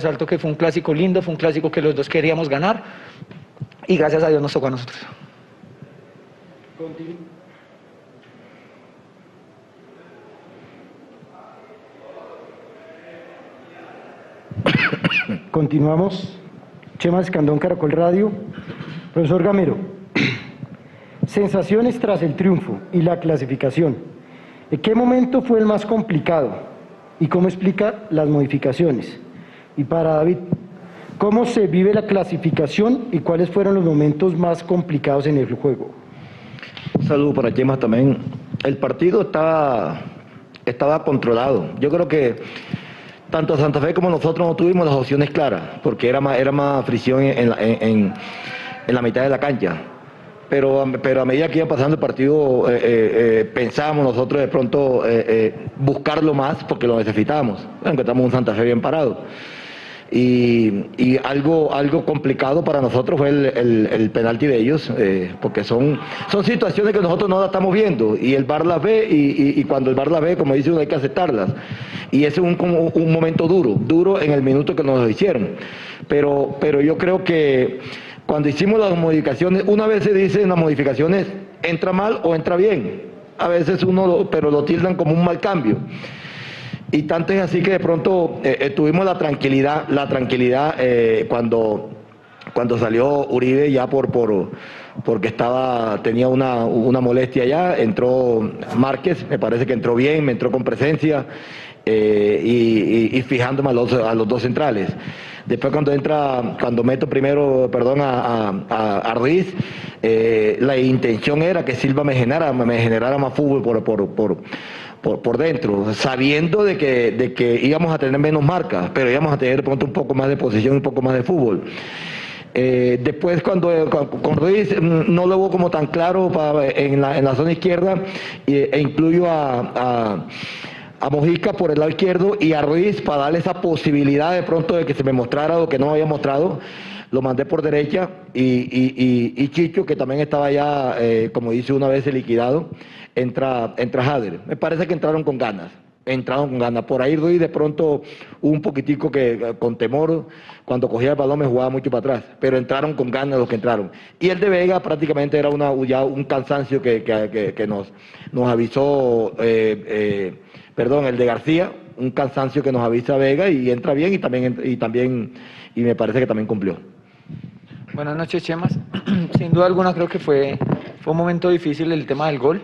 resalto que fue un clásico lindo, fue un clásico que los dos queríamos ganar y gracias a Dios nos tocó a nosotros. Continuamos. Chema Escandón, Caracol Radio. Profesor Gamero, sensaciones tras el triunfo y la clasificación. ¿En qué momento fue el más complicado? ¿Y cómo explica las modificaciones? Y para David, ¿cómo se vive la clasificación y cuáles fueron los momentos más complicados en el juego? Un saludo para Chema también. El partido estaba, estaba controlado. Yo creo que tanto Santa Fe como nosotros no tuvimos las opciones claras, porque era más, era más fricción en, en, la mitad de la cancha. Pero, pero a medida que iba pasando el partido, eh, eh, eh, pensábamos nosotros de pronto buscarlo más porque lo necesitábamos. Encontramos un Santa Fe bien parado. Y, algo, algo complicado para nosotros fue el, penalti de ellos, eh, porque son, son situaciones que nosotros no las estamos viendo y el VAR las ve y, cuando el VAR las ve, como dice uno, hay que aceptarlas. Y ese es un, un momento duro, duro en el minuto que nos lo hicieron. Pero, pero yo creo que cuando hicimos las modificaciones, una vez se dice en las modificaciones, entra mal o entra bien. A veces uno, pero lo tildan como un mal cambio. Y tanto es así que de pronto eh, eh, tuvimos la tranquilidad, la tranquilidad eh, cuando, cuando salió Uribe ya por, por porque estaba, tenía una, molestia ya, entró Márquez, me parece que entró bien, me entró con presencia y, fijándome a los, a los dos centrales. Después cuando entra, cuando meto primero, perdón, a, a, Ruiz, la intención era que Silva me generara, me generara más fútbol por, por, por por, por dentro, sabiendo de que, de que íbamos a tener menos marcas, pero íbamos a tener pronto un poco más de posición, un poco más de fútbol. Eh, después cuando Ruiz mm, no lo hubo como tan claro en, la, en, la, zona izquierda e incluyo a, a, Mojica por el lado izquierdo y a Ruiz para darle esa posibilidad de pronto de que se me mostrara lo que no había mostrado lo mandé por derecha y, y, y, Chicho, que también estaba ya, eh, como dice una vez, liquidado, entra, entra Jader. Me parece que entraron con ganas, entraron con ganas. Por ahí doy de pronto un poquitico que eh, con temor, cuando cogía el balón me jugaba mucho para atrás, pero entraron con ganas los que entraron. Y el de Vega prácticamente era una, ya un cansancio que, que, que nos, nos avisó, eh, perdón, el de García, un cansancio que nos avisa Vega y entra bien y también, y también, y me parece que también cumplió. Buenas noches, Chemas. Sin duda alguna creo que fue, fue un momento difícil el tema del gol,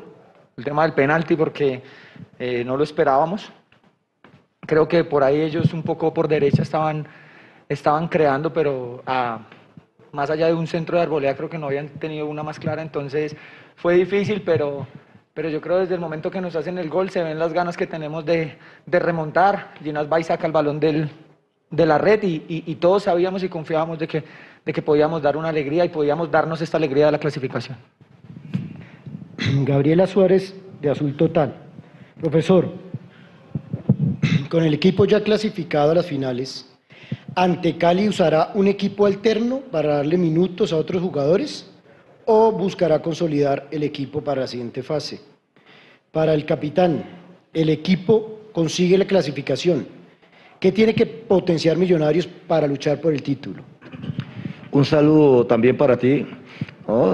el tema del penalti, porque eh, no lo esperábamos. Creo que por ahí ellos un poco por derecha estaban, estaban creando, pero más allá de un centro de arboleda creo que no habían tenido una más clara, entonces fue difícil, pero, pero yo creo desde el momento que nos hacen el gol se ven las ganas que tenemos de, de remontar. Ginás va y saca el balón de la red y, y todos sabíamos y confiábamos de que de que podíamos dar una alegría y podíamos darnos esta alegría de la clasificación. Gabriela Suárez, de Azul Total. Profesor, con el equipo ya clasificado a las finales, ¿ante Cali usará un equipo alterno para darle minutos a otros jugadores o buscará consolidar el equipo para la siguiente fase? Para el capitán, el equipo consigue la clasificación. ¿Qué tiene que potenciar Millonarios para luchar por el título? Un saludo también para ti.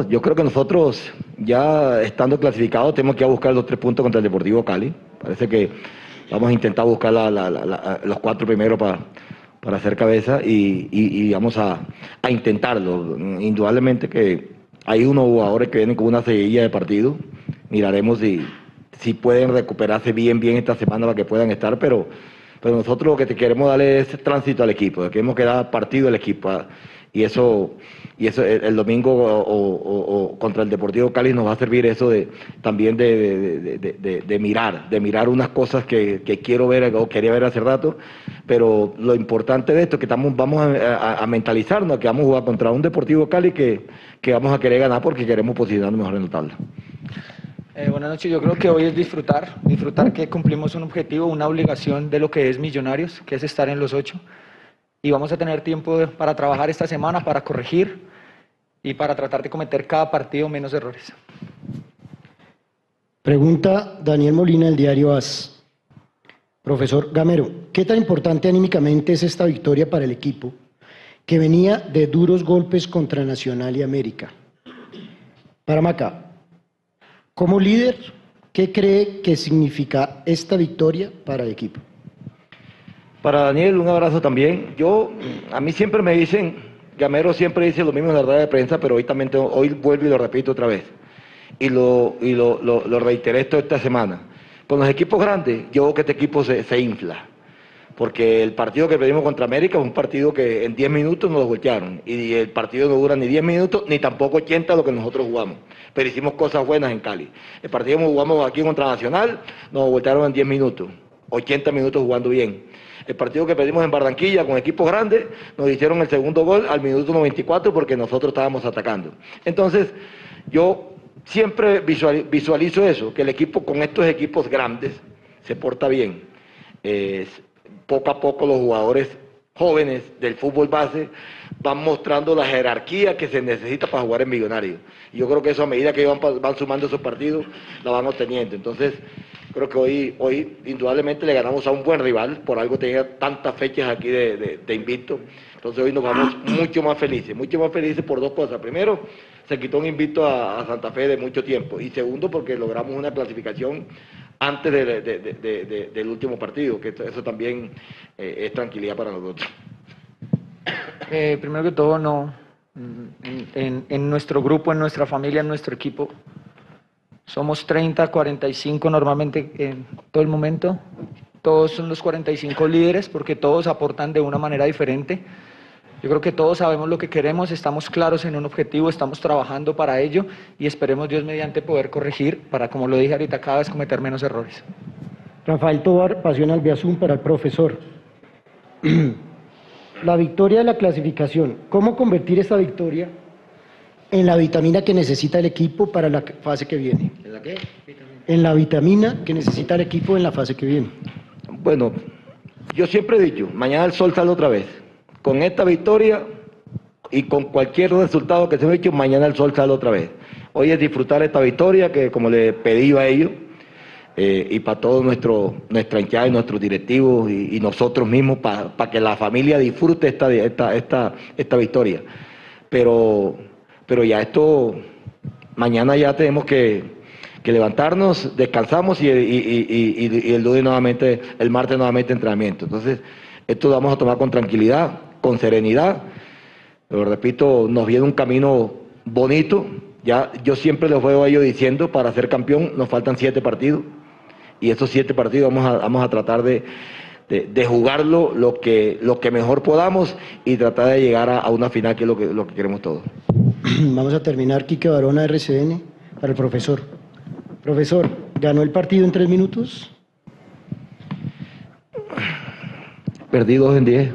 yo creo que nosotros, ya estando clasificados, tenemos que ir a buscar los tres puntos contra el Deportivo Cali. Parece que vamos a intentar buscar los cuatro primeros para, para hacer cabeza y, vamos a, intentarlo. Indudablemente que hay unos jugadores que vienen con una seguilla de partido. Miraremos si, si pueden recuperarse bien, bien esta semana para que puedan estar, pero, pero nosotros lo que te queremos darle es tránsito al equipo, queremos que da partido al equipo y eso y eso el, domingo o, contra el Deportivo Cali nos va a servir eso de también de, mirar, de mirar unas cosas que, quiero ver o quería ver hace rato, pero lo importante de esto es que estamos, vamos a, mentalizarnos que vamos a jugar contra un Deportivo Cali que, que vamos a querer ganar porque queremos posicionarnos mejor en la tabla. Eh, buenas noches, yo creo que hoy es disfrutar, disfrutar que cumplimos un objetivo, una obligación de lo que es Millonarios, que es estar en los ocho y vamos a tener tiempo para trabajar esta semana, para corregir y para tratar de cometer cada partido menos errores. Pregunta Daniel Molina del diario AS. Profesor Gamero, ¿qué tan importante anímicamente es esta victoria para el equipo que venía de duros golpes contra Nacional y América? Para Maca, como líder, ¿qué cree que significa esta victoria para el equipo? Para Daniel, un abrazo también. Yo, a mí siempre me dicen, Gamero siempre dice lo mismo en la rueda de prensa, pero hoy también hoy vuelvo y lo repito otra vez. Y lo, y lo, lo reiteré esto esta semana. Con los equipos grandes, yo veo que este equipo se, infla. Porque el partido que perdimos contra América es un partido que en 10 minutos nos lo voltearon. Y el partido no dura ni 10 minutos, ni tampoco 80 lo que nosotros jugamos. Pero hicimos cosas buenas en Cali. El partido que jugamos aquí contra Nacional, nos voltearon en 10 minutos. 80 minutos jugando bien. El partido que perdimos en Barranquilla con equipos grandes, nos hicieron el segundo gol al minuto 94 porque nosotros estábamos atacando. Entonces, yo siempre visualizo eso, que el equipo con estos equipos grandes se porta bien. poco a poco los jugadores jóvenes del fútbol base van mostrando la jerarquía que se necesita para jugar en Millonario. Y yo creo que eso a medida que van sumando esos partidos, la van obteniendo. Entonces, creo que hoy, hoy indudablemente le ganamos a un buen rival, por algo tenía tantas fechas aquí de, de, de invicto. Entonces hoy nos vamos mucho más felices, mucho más felices por dos cosas. Primero, se quitó un invito a, Santa Fe de mucho tiempo. Y segundo, porque logramos una clasificación antes del último partido, que eso también eh, es tranquilidad para nosotros. Eh, primero que todo, no. En, en, nuestro grupo, en nuestra familia, en nuestro equipo, somos 30, 45 normalmente en todo el momento. Todos son los 45 líderes porque todos aportan de una manera diferente. Yo creo que todos sabemos lo que queremos, estamos claros en un objetivo, estamos trabajando para ello y esperemos Dios mediante poder corregir para, como lo dije ahorita, cada vez cometer menos errores. Rafael Tobar, Pasión Albiazún para el profesor. la victoria de la clasificación, ¿cómo convertir esta victoria en la vitamina que necesita el equipo para la fase que viene? ¿En la qué? En la vitamina que necesita el equipo en la fase que viene. Bueno, yo siempre he dicho, mañana el sol sale otra vez con esta victoria y con cualquier resultado que se me hecho, mañana el sol sale otra vez. Hoy es disfrutar esta victoria que como le pedí a ellos eh, y para todos nuestro, nuestra hinchada y nuestros directivos y, nosotros mismos, para que la familia disfrute esta, esta, esta, esta victoria. Pero, pero ya esto, mañana ya tenemos que, que levantarnos, descansamos y, el lunes nuevamente, el martes nuevamente entrenamiento. Entonces, esto lo vamos a tomar con tranquilidad con serenidad. Lo repito, nos viene un camino bonito. Ya yo siempre les veo a ellos diciendo, para ser campeón nos faltan siete partidos. Y esos siete partidos vamos a, vamos a tratar de, de, jugarlo lo que, lo que mejor podamos y tratar de llegar a, una final que es lo que, lo que queremos todos. Vamos a terminar, Quique Barona, RCN, para el profesor. Profesor, ¿ganó el partido en tres minutos? Perdí dos en diez.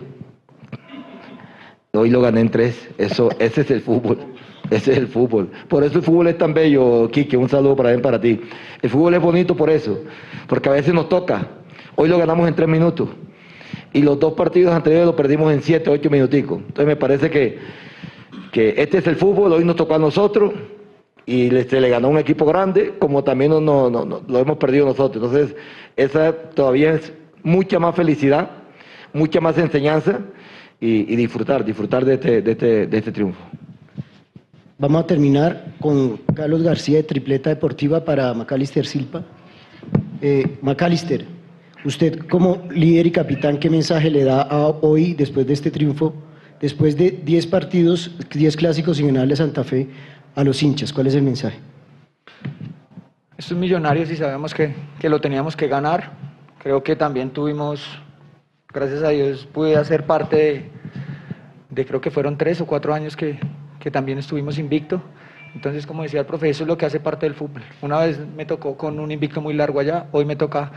Hoy lo gané en tres. Eso, ese es el fútbol. Ese es el fútbol. Por eso el fútbol es tan bello, Quique. Un saludo para él, para ti. El fútbol es bonito por eso. Porque a veces nos toca. Hoy lo ganamos en tres minutos. Y los dos partidos anteriores lo perdimos en siete, ocho minuticos. Entonces me parece que, que este es el fútbol. Hoy nos tocó a nosotros. Y se le ganó un equipo grande, como también no, no, no, lo hemos perdido nosotros. Entonces, esa todavía es mucha más felicidad, mucha más enseñanza y, disfrutar, disfrutar de este, de, este, de este triunfo. Vamos a terminar con Carlos García de Tripleta Deportiva para Macalister Silva. Eh, Macalister, usted como líder y capitán, ¿qué mensaje le da hoy, después de este triunfo, después de 10 partidos, 10 clásicos y ganarle a Santa Fe a los hinchas? ¿Cuál es el mensaje? Estos millonarios y sabemos que, que lo teníamos que ganar. Creo que también tuvimos gracias a Dios pude hacer parte de, creo que fueron tres o cuatro años que, también estuvimos invicto. Entonces, como decía el profesor, eso es lo que hace parte del fútbol. Una vez me tocó con un invicto muy largo allá, hoy me toca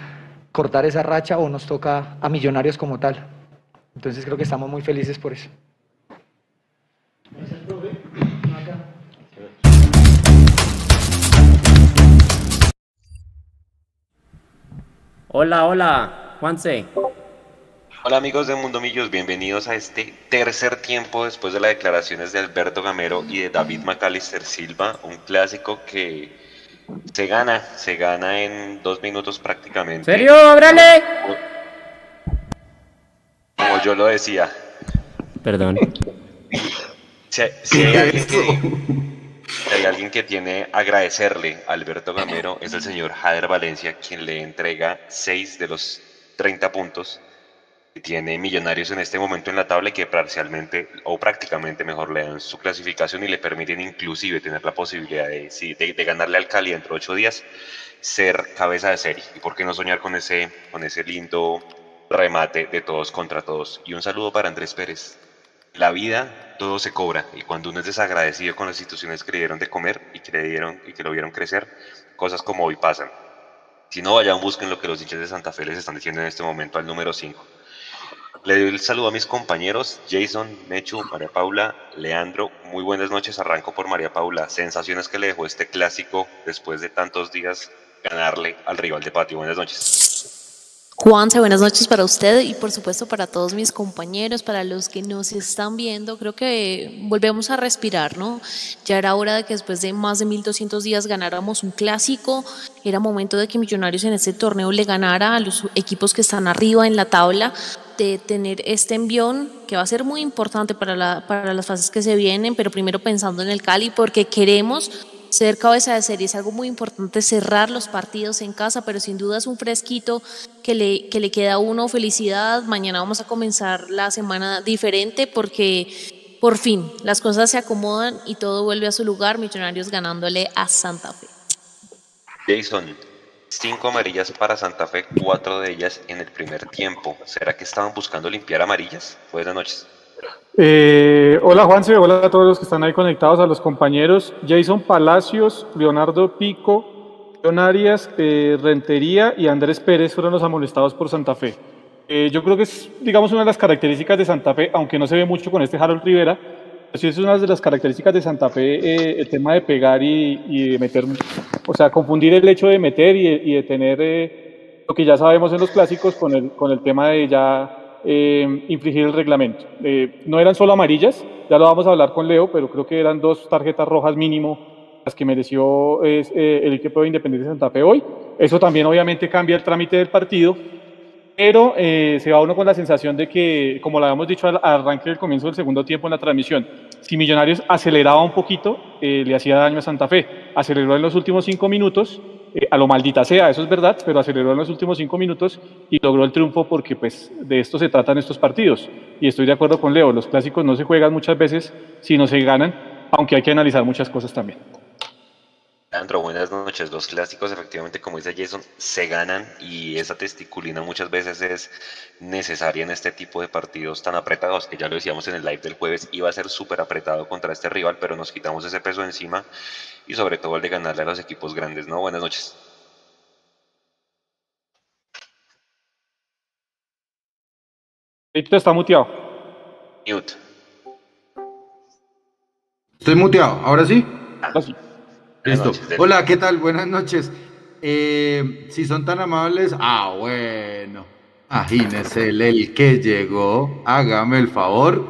cortar esa racha o nos toca a millonarios como tal. Entonces creo que estamos muy felices por eso. Hola, hola, Juanse. Hola amigos de Mundo Millos, bienvenidos a este tercer tiempo después de las declaraciones de Alberto Gamero y de David McAllister Silva, un clásico que se gana, se gana en dos minutos prácticamente. ¿Serio, ábrale? Como yo lo decía. Perdón. Si, hay alguien que, si, que, tiene agradecerle a Alberto Gamero, es el señor Jader Valencia, quien le entrega seis de los 30 puntos tiene Millonarios en este momento en la tabla y que parcialmente o prácticamente mejor le dan su clasificación y le permiten inclusive tener la posibilidad de, de ganarle al Cali dentro de ocho días, ser cabeza de serie. ¿Y por qué no soñar con ese, con ese lindo remate de todos contra todos? Y un saludo para Andrés Pérez. La vida todo se cobra y cuando uno es desagradecido con las instituciones que le dieron de comer y que le dieron y que lo vieron crecer, cosas como hoy pasan. Si no, vayan, busquen lo que los hinchas de Santa Fe les están diciendo en este momento al número 5. Le doy el saludo a mis compañeros, Jason, Mechu, María Paula, Leandro. Muy buenas noches, arranco por María Paula. Sensaciones que le dejó este clásico después de tantos días ganarle al rival de patio. Buenas noches. Juanse, buenas noches para usted y por supuesto para todos mis compañeros, para los que nos están viendo. Creo que volvemos a respirar, ¿no? Ya era hora de que después de más de 1200 días ganáramos un clásico. Era momento de que Millonarios en este torneo le ganara a los equipos que están arriba en la tabla de tener este envión que va a ser muy importante para, la, para las fases que se vienen, pero primero pensando en el Cali porque queremos ser cabeza de serie es algo muy importante, cerrar los partidos en casa, pero sin duda es un fresquito que le, que le queda a uno felicidad. Mañana vamos a comenzar la semana diferente porque por fin las cosas se acomodan y todo vuelve a su lugar, Millonarios ganándole a Santa Fe. Jason, cinco amarillas para Santa Fe, cuatro de ellas en el primer tiempo. ¿Será que estaban buscando limpiar amarillas? Buenas noches. Eh, hola Juanse, hola a todos los que están ahí conectados, a los compañeros. Jason Palacios, Leonardo Pico, John Arias, eh, Rentería y Andrés Pérez fueron los amonestados por Santa Fe. Eh, yo creo que es, digamos, una de las características de Santa Fe, aunque no se ve mucho con este Harold Rivera, sí es una de las características de Santa Fe eh, el tema de pegar y, y, meter, o sea, confundir el hecho de meter y, y de tener eh, lo que ya sabemos en los clásicos con el, con el tema de ya eh, el reglamento. Eh, no eran solo amarillas, ya lo vamos a hablar con Leo, pero creo que eran dos tarjetas rojas mínimo las que mereció eh, el equipo de Independiente de Santa Fe hoy. Eso también obviamente cambia el trámite del partido, pero se va uno con la sensación de que, como lo habíamos dicho al, al arranque del comienzo del segundo tiempo en la transmisión, si Millonarios aceleraba un poquito, le hacía daño a Santa Fe. Aceleró en los últimos cinco minutos, eh, a lo maldita sea, eso es verdad, pero aceleró en los últimos cinco minutos y logró el triunfo porque pues de esto se tratan estos partidos. Y estoy de acuerdo con Leo, los clásicos no se juegan muchas veces si no se ganan, aunque hay que analizar muchas cosas también. Leandro, buenas noches. Los clásicos, efectivamente, como dice Jason, se ganan y esa testiculina muchas veces es necesaria en este tipo de partidos tan apretados, que ya lo decíamos en el live del jueves, iba a ser súper apretado contra este rival, pero nos quitamos ese peso encima y sobre todo el de ganarle a los equipos grandes, ¿no? Buenas noches. Ahorita está muteado. Mute. Estoy muteado, ¿ahora sí? Ahora sí. Listo. noches. Hola, ¿qué tal? Buenas noches. Eh, si son tan amables, ah, bueno. Imagínese el, el que llegó. Hágame el favor.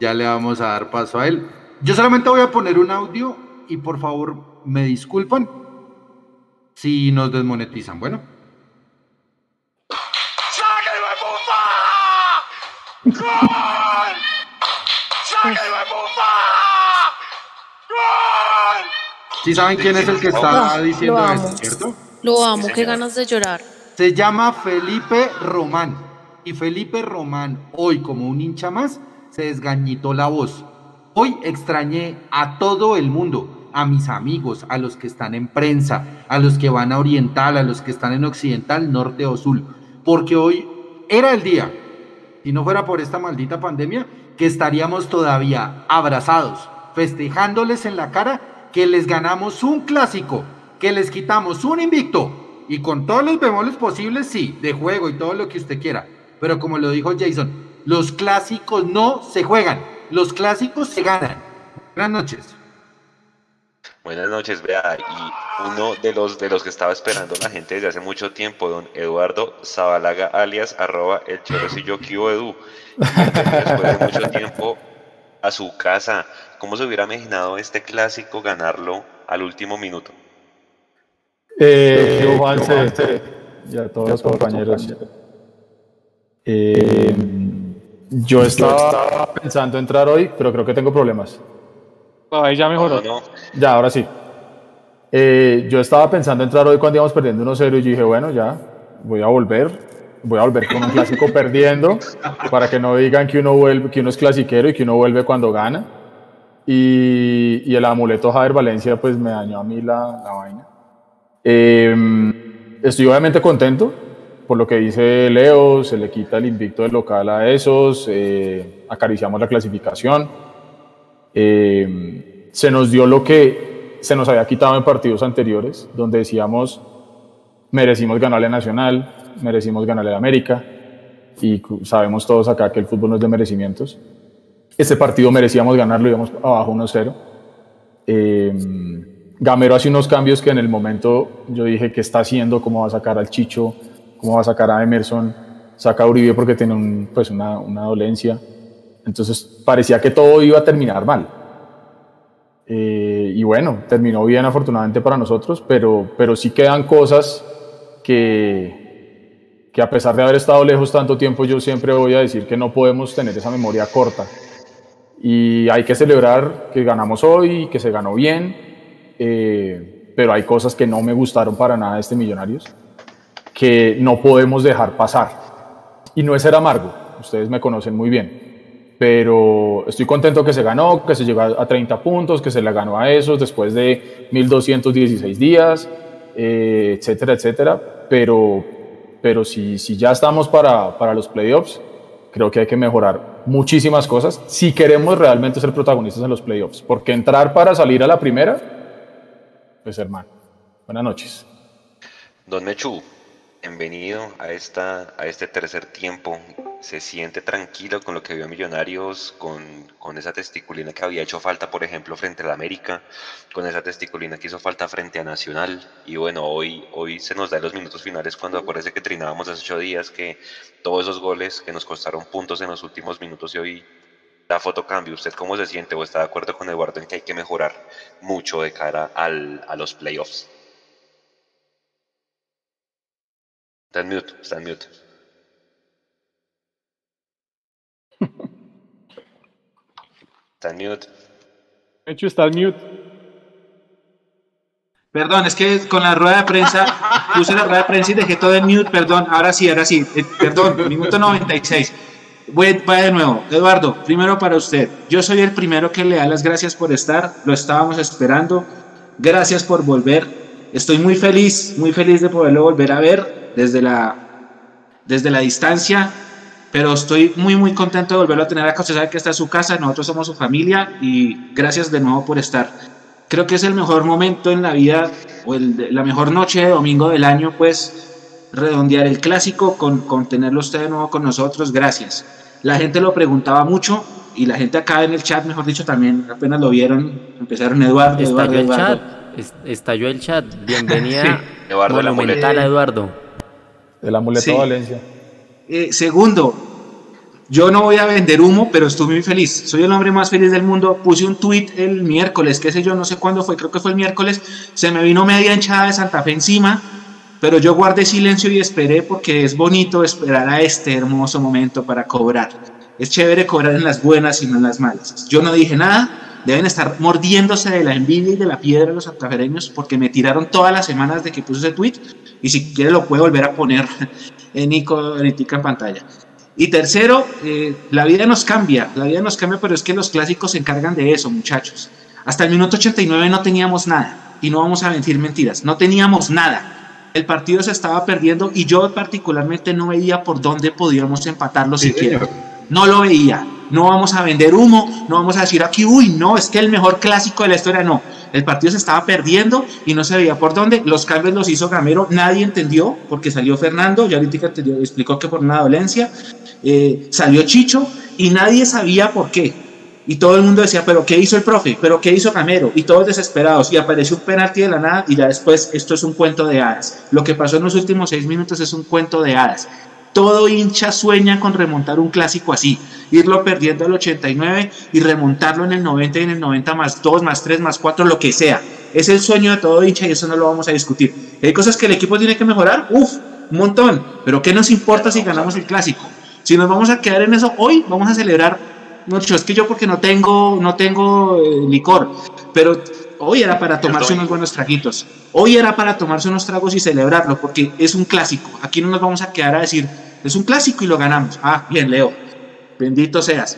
Ya le vamos a dar paso a él. Yo solamente voy a poner un audio y por favor me disculpan si nos desmonetizan. Bueno. Sí saben quién es el que está Lo diciendo amo. esto, ¿cierto? Lo amo, qué ganas de llorar. Se llama Felipe Román. Y Felipe Román, hoy como un hincha más, se desgañitó la voz. Hoy extrañé a todo el mundo, a mis amigos, a los que están en prensa, a los que van a Oriental, a los que están en Occidental, Norte o Sur. Porque hoy era el día, si no fuera por esta maldita pandemia, que estaríamos todavía abrazados, festejándoles en la cara que les ganamos un clásico, que les quitamos un invicto y con todos los bemoles posibles, sí, de juego y todo lo que usted quiera. Pero como lo dijo Jason, los clásicos no se juegan, los clásicos se ganan. Buenas noches. Buenas noches, vea, y uno de los de los que estaba esperando la gente desde hace mucho tiempo, don Eduardo Zabalaga, alias arroba el chorrecillo Edu, después de mucho tiempo a su casa. ¿Cómo se hubiera imaginado este clásico ganarlo al último minuto? Eh, yo, Juanse, y a todos los compañeros. Eh, Yo estaba pensando entrar hoy, pero creo que tengo problemas. Ahí ya mejoró. No, no. Ya, ahora sí. Eh, yo estaba pensando entrar hoy cuando íbamos perdiendo 1-0 y yo dije, bueno, ya, voy a volver. Voy a volver con un clásico perdiendo para que no digan que uno, vuelve, que uno es clasiquero y que uno vuelve cuando gana. Y, y el amuleto Javier Valencia pues me dañó a mí la, la vaina. Eh, estoy obviamente contento por lo que dice Leo, se le quita el invicto del local a esos, eh, acariciamos la clasificación. Eh, se nos dio lo que se nos había quitado en partidos anteriores, donde decíamos merecimos ganarle a Nacional, merecimos ganarle a América, y sabemos todos acá que el fútbol no es de merecimientos. Este partido merecíamos ganarlo, íbamos abajo 1-0. Eh, Gamero hace unos cambios que en el momento yo dije, ¿qué está haciendo? ¿Cómo va a sacar al Chicho? ¿Cómo va a sacar a Emerson? Saca a Uribe porque tiene pues una, una dolencia. Entonces parecía que todo iba a terminar mal. Eh, y bueno, terminó bien afortunadamente para nosotros, pero, pero sí quedan cosas que, que a pesar de haber estado lejos tanto tiempo, yo siempre voy a decir que no podemos tener esa memoria corta. Y hay que celebrar que ganamos hoy, que se ganó bien, eh, pero hay cosas que no me gustaron para nada de este Millonarios, que no podemos dejar pasar. Y no es ser amargo, ustedes me conocen muy bien, pero estoy contento que se ganó, que se llegó a 30 puntos, que se le ganó a esos después de 1216 días, eh, etcétera, etcétera, pero, pero si, si ya estamos para, para los playoffs, creo que hay que mejorar muchísimas cosas si queremos realmente ser protagonistas en los playoffs, porque entrar para salir a la primera, pues hermano, buenas noches. Don Mechu, bienvenido a, esta, a este tercer tiempo. ¿Se siente tranquilo con lo que vio a Millonarios, con, con esa testiculina que había hecho falta, por ejemplo, frente al América, con esa testiculina que hizo falta frente a Nacional? Y bueno, hoy, hoy se nos da en los minutos finales cuando acuérdese que trinábamos hace ocho días que todos esos goles que nos costaron puntos en los últimos minutos y hoy la foto cambia. ¿Usted cómo se siente o está de acuerdo con Eduardo en que hay que mejorar mucho de cara al, a los playoffs? Está en mute, está en mute. Está en mute. De hecho, está el mute. Perdón, es que con la rueda de prensa, puse la rueda de prensa y dejé todo en mute, perdón, ahora sí, ahora sí, eh, perdón, minuto 96. Voy, va de nuevo. Eduardo, primero para usted. Yo soy el primero que le da las gracias por estar, lo estábamos esperando. Gracias por volver. Estoy muy feliz, muy feliz de poderlo volver a ver desde la, desde la distancia, pero estoy muy, muy contento de volverlo a tener acá. Usted sabe que esta es su casa, nosotros somos su familia y gracias de nuevo por estar. Creo que es el mejor momento en la vida o el, la mejor noche de domingo del año, pues redondear el clásico con, con tenerlo usted de nuevo con nosotros. Gracias. La gente lo preguntaba mucho y la gente acá en el chat, mejor dicho, también apenas lo vieron, empezaron Eduardo, Eduardo, Estalló el Eduardo. chat. es- Estalló el chat. Bienvenida Sí. Eduardo, el monumental a Eduardo. El amuleto Sí. Valencia. Eh, segundo, yo no voy a vender humo, pero estoy muy feliz. Soy el hombre más feliz del mundo. Puse un tweet el miércoles, qué sé yo, no sé cuándo fue, creo que fue el miércoles. Se me vino media hinchada de Santa Fe encima, pero yo guardé silencio y esperé porque es bonito esperar a este hermoso momento para cobrar. Es chévere cobrar en las buenas y no en las malas. Yo no dije nada, deben estar mordiéndose de la envidia y de la piedra los santafereños porque me tiraron todas las semanas de que puse ese tweet y si quiere lo puede volver a poner Nico ahorita en pantalla. Y tercero, eh, la vida nos cambia, la vida nos cambia, pero es que los clásicos se encargan de eso, muchachos. Hasta el minuto 89 no teníamos nada, y no vamos a mentir mentiras, no teníamos nada. El partido se estaba perdiendo y yo particularmente no veía por dónde podíamos empatarlo siquiera. No lo veía. No vamos a vender humo, no vamos a decir aquí, uy, no, es que el mejor clásico de la historia, no. El partido se estaba perdiendo y no se veía por dónde. Los cambios los hizo Gamero, nadie entendió, porque salió Fernando, ya ahorita entendió- explicó que por una dolencia, eh, salió Chicho y nadie sabía por qué. Y todo el mundo decía, pero ¿qué hizo el profe? ¿Pero qué hizo Gamero? Y todos desesperados. Y apareció un penalti de la nada y ya después esto es un cuento de hadas. Lo que pasó en los últimos seis minutos es un cuento de hadas. Todo hincha sueña con remontar un clásico así, irlo perdiendo al 89 y remontarlo en el 90 y en el 90 más 2, más 3, más 4, lo que sea. Es el sueño de todo hincha y eso no lo vamos a discutir. ¿Hay cosas que el equipo tiene que mejorar? Uf, un montón. Pero ¿qué nos importa si ganamos el clásico? Si nos vamos a quedar en eso, hoy vamos a celebrar. Mucho, es que yo porque no tengo, no tengo eh, licor, pero hoy era para tomarse unos buenos traguitos. Hoy era para tomarse unos tragos y celebrarlo, porque es un clásico. Aquí no nos vamos a quedar a decir, es un clásico y lo ganamos. Ah, bien, Leo. Bendito seas.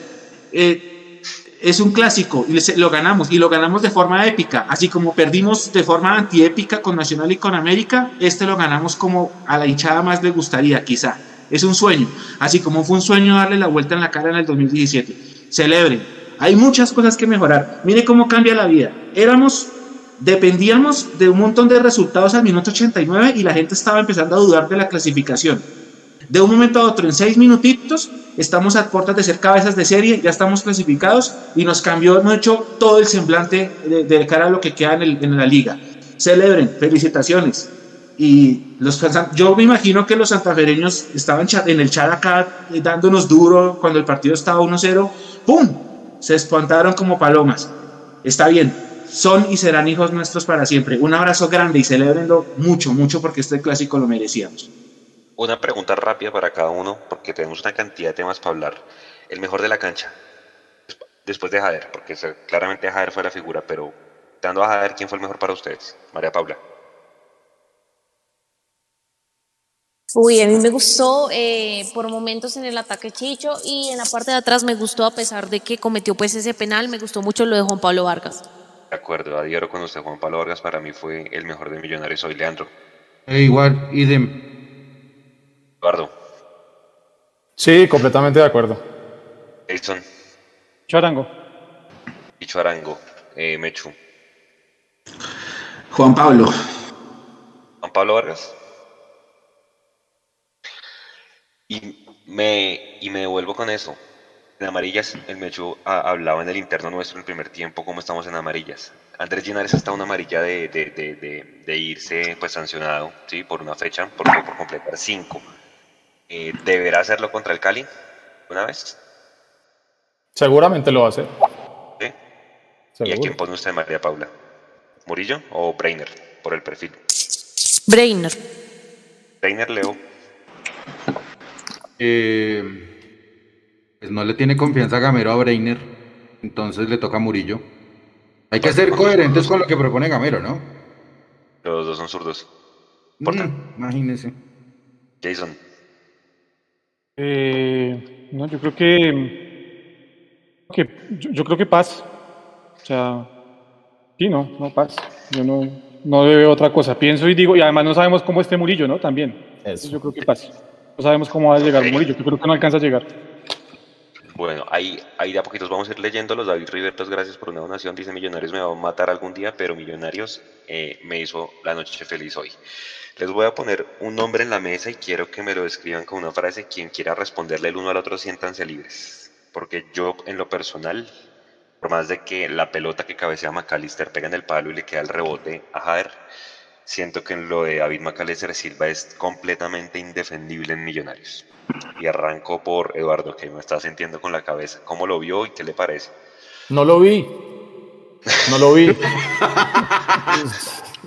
Eh, es un clásico y lo ganamos y lo ganamos de forma épica, así como perdimos de forma antiépica con Nacional y con América, este lo ganamos como a la hinchada más le gustaría, quizá. Es un sueño, así como fue un sueño darle la vuelta en la cara en el 2017. Celebren. Hay muchas cosas que mejorar. Mire cómo cambia la vida. Éramos dependíamos de un montón de resultados al minuto 89 y la gente estaba empezando a dudar de la clasificación. De un momento a otro, en seis minutitos, estamos a puertas de ser cabezas de serie, ya estamos clasificados y nos cambió, hemos hecho todo el semblante de, cara a lo que queda en, la liga. Celebren, felicitaciones. Y los, yo me imagino que los santafereños estaban en el chat acá eh, dándonos duro cuando el partido estaba 1-0. ¡Pum! Se espantaron como palomas. Está bien, son y serán hijos nuestros para siempre. Un abrazo grande y celebrenlo mucho, mucho porque este clásico lo merecíamos. Una pregunta rápida para cada uno, porque tenemos una cantidad de temas para hablar. El mejor de la cancha, después de Jader, porque claramente Jader fue la figura, pero dando a Jader, ¿quién fue el mejor para ustedes? María Paula. Uy, a mí me gustó eh, por momentos en el ataque Chicho y en la parte de atrás me gustó a pesar de que cometió pues ese penal, me gustó mucho lo de Juan Pablo Vargas. De acuerdo, adhiero con usted, Juan Pablo Vargas para mí fue el mejor de Millonarios hoy, Leandro. E igual, idem. Eduardo. Sí, completamente de acuerdo. Edson. Charango. Y Charango. Eh, Mechu. Juan Pablo. Juan Pablo Vargas. Y me, y me devuelvo con eso. En amarillas, el Mechu hablaba en el interno nuestro en el primer tiempo cómo estamos en amarillas. Andrés Ginares está una amarilla de, de, irse pues sancionado ¿sí? por una fecha, por, por completar cinco. Eh, ¿Deberá hacerlo contra el Cali una vez? Seguramente lo va a hacer. ¿Y a quién pone usted, María Paula? ¿Murillo o Brainer? Por el perfil. Brainer. Brainer, Leo. Eh, pues no le tiene confianza a Gamero a Brainer, entonces le toca a Murillo. Hay que ser coherentes con lo que propone Gamero, ¿no? Los dos son zurdos. Mm, imagínese. Jason. Eh, no, yo creo que, que yo, creo que paz. O sea, sí, no, no paz. Yo no, no veo otra cosa. Pienso y digo, y además no sabemos cómo esté Murillo, ¿no? También. Yo creo que paz. No sabemos cómo va a llegar Murillo. Yo creo que no alcanza a llegar. Bueno, ahí, ahí de a poquitos vamos a ir leyéndolos. David Rivertos, gracias por una donación. Dice Millonarios me va a matar algún día, pero Millonarios eh, me hizo la noche feliz hoy. Les voy a poner un nombre en la mesa y quiero que me lo describan con una frase. Quien quiera responderle el uno al otro, siéntanse libres. Porque yo, en lo personal, por más de que la pelota que cabecea McAllister pega en el palo y le queda el rebote a Jader, siento que lo de David McAllister Silva es completamente indefendible en Millonarios. Y arranco por Eduardo, que me está sintiendo con la cabeza. ¿Cómo lo vio y qué le parece? No lo vi. No lo vi.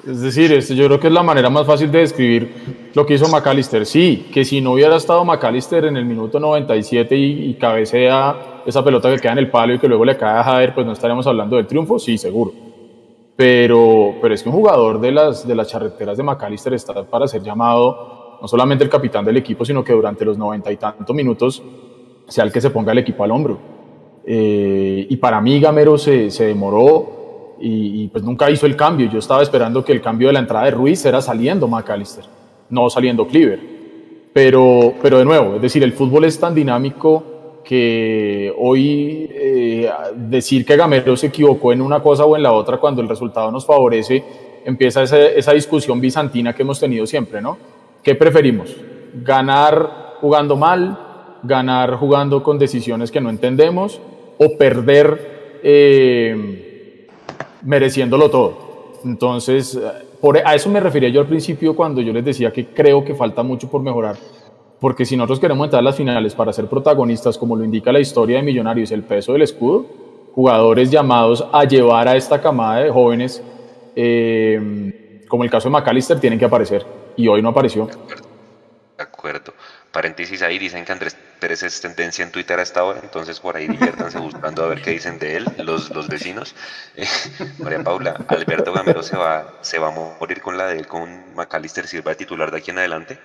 Es decir, este, yo creo que es la manera más fácil de describir lo que hizo McAllister. Sí, que si no hubiera estado McAllister en el minuto 97 y, y cabecea esa pelota que queda en el palo y que luego le cae a Jader, pues no estaríamos hablando del triunfo, sí, seguro. Pero, pero es que un jugador de las, de las charreteras de McAllister está para ser llamado no solamente el capitán del equipo, sino que durante los noventa y tantos minutos sea el que se ponga el equipo al hombro. Eh, y para mí Gamero se, se demoró y, pues nunca hizo el cambio. Yo estaba esperando que el cambio de la entrada de Ruiz era saliendo McAllister, no saliendo Cleaver. Pero, pero de nuevo, es decir, el fútbol es tan dinámico que hoy eh, decir que Gamero se equivocó en una cosa o en la otra cuando el resultado nos favorece, empieza esa, esa discusión bizantina que hemos tenido siempre, ¿no? ¿Qué preferimos? ¿Ganar jugando mal? ¿Ganar jugando con decisiones que no entendemos? ¿O perder? Eh, mereciéndolo todo. Entonces, por, a eso me refería yo al principio cuando yo les decía que creo que falta mucho por mejorar. Porque si nosotros queremos entrar a las finales para ser protagonistas, como lo indica la historia de Millonarios, el peso del escudo, jugadores llamados a llevar a esta camada de jóvenes, eh, como el caso de McAllister, tienen que aparecer. Y hoy no apareció. De acuerdo. Paréntesis ahí, dicen que Andrés Pérez es tendencia en Twitter a esta hora, entonces por ahí diviértanse buscando a ver qué dicen de él los, los vecinos. Eh, María Paula, Alberto Gamero se va, se va a morir con la de él, con Macalister Silva de titular de aquí en adelante.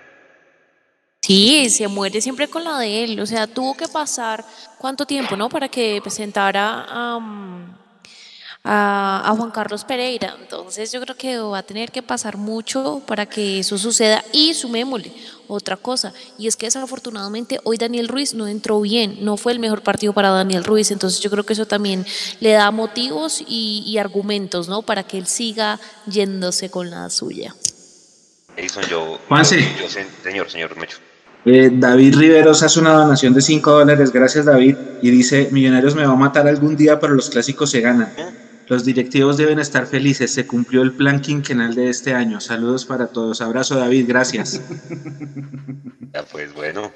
Sí, se muere siempre con la de él. O sea, tuvo que pasar cuánto tiempo, ¿no? Para que presentara a, a, a Juan Carlos Pereira. Entonces yo creo que va a tener que pasar mucho para que eso suceda. Y sumémosle otra cosa, y es que desafortunadamente hoy Daniel Ruiz no entró bien, no fue el mejor partido para Daniel Ruiz. Entonces yo creo que eso también le da motivos y, y argumentos, ¿no? Para que él siga yéndose con la suya. Edison, yo, Juanse. yo- yo señor, señor Mecho. Eh, David Riveros hace una donación de 5 dólares, gracias David, y dice, Millonarios me va a matar algún día, pero los clásicos se ganan. Los directivos deben estar felices, se cumplió el plan quinquenal de este año. Saludos para todos. Abrazo David, gracias. Ya, pues bueno.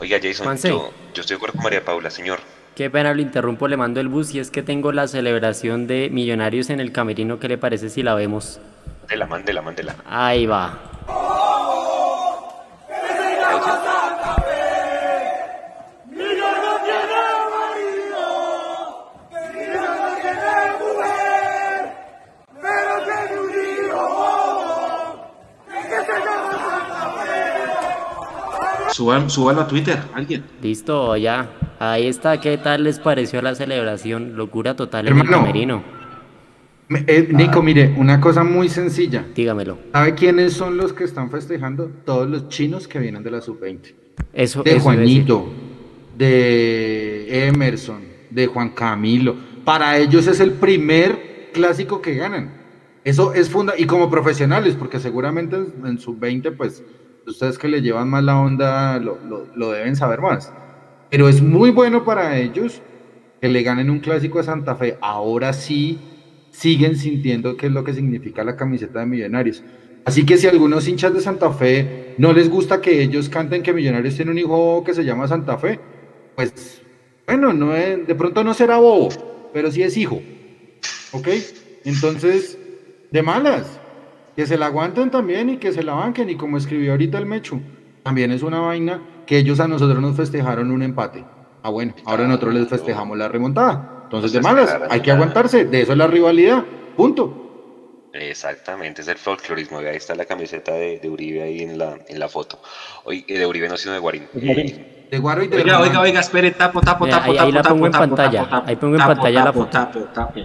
Oiga, Jason, Juanse. yo, yo estoy de acuerdo con María Paula, señor. Qué pena lo interrumpo, le mando el bus y es que tengo la celebración de Millonarios en el camerino. ¿Qué le parece si la vemos? Mandela, mandela, mandela. Ahí va. Suban, súbalo a Twitter, alguien. Listo, ya. Ahí está. ¿Qué tal les pareció la celebración? Locura total en el Hermano. camerino. Me- eh, Nico, mire, una cosa muy sencilla. Dígamelo. ¿Sabe quiénes son los que están festejando? Todos los chinos que vienen de la sub-20. Eso, De eso. Juanito, de Emerson, de Juan Camilo. Para ellos es el primer clásico que ganan. Eso es funda y como profesionales, porque seguramente en en sub-20, pues ustedes que le llevan más la onda lo, lo- deben saber más. Pero es muy bueno para ellos que le ganen un clásico a Santa Fe. Ahora sí siguen sintiendo qué es lo que significa la camiseta de Millonarios. Así que si algunos hinchas de Santa Fe no les gusta que ellos canten que Millonarios tiene un hijo que se llama Santa Fe, pues bueno, no es- de pronto no será bobo, pero sí es hijo. ¿Ok? Entonces, de malas, que se la aguanten también y que se la banquen. Y como escribió ahorita el Mechu, también es una vaina que ellos a nosotros nos festejaron un empate. Ah, bueno, ahora nosotros les festejamos la remontada. Entonces, de malas, hay que aguantarse, de eso es la rivalidad. Punto. Exactamente, es el folclorismo. Ahí está la camiseta de, de Uribe ahí en la, en la foto. Oye, de Uribe no, sino de Guarín. Eh, De Guaro y de Oiga, oiga, oiga, espere, tapo, tapo, tapo, ahí- tapo, ahí la tapo, pongo en tapo, pantalla. tapo, tapo, Ahí pongo en tapo, pantalla la tapo, foto. tapo, tapo.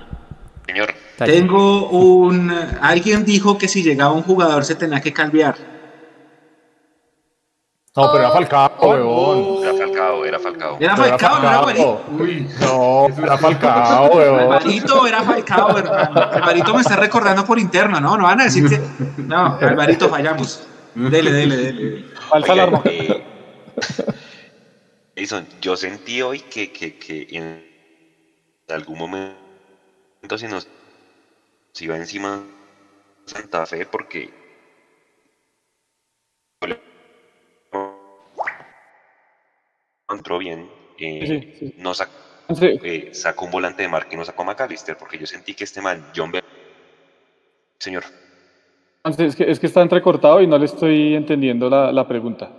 Señor. Tengo un... Alguien dijo que si llegaba un jugador se tenía que calviar. No, pero era Falcao, weón. era Falcao, era Falcao. Era Falcao, no era Guarito. Uy, No, era Falcao, weón. Alvarito era Falcao, hermano. Alvarito me está recordando por interno, ¿no? No van a decir que... No, Alvarito fallamos. Dele, dele, dele. Falsa alarma. eh, Edison, yo sentí hoy que, que, que en algún momento se nos iba encima Santa Fe porque entró bien, eh, Sí, sí. no sacó, Sí. eh, sacó un volante de marca y no sacó a McAllister porque yo sentí que este man, John Bell, señor, Es que, es que está entrecortado y no le estoy entendiendo la, la pregunta.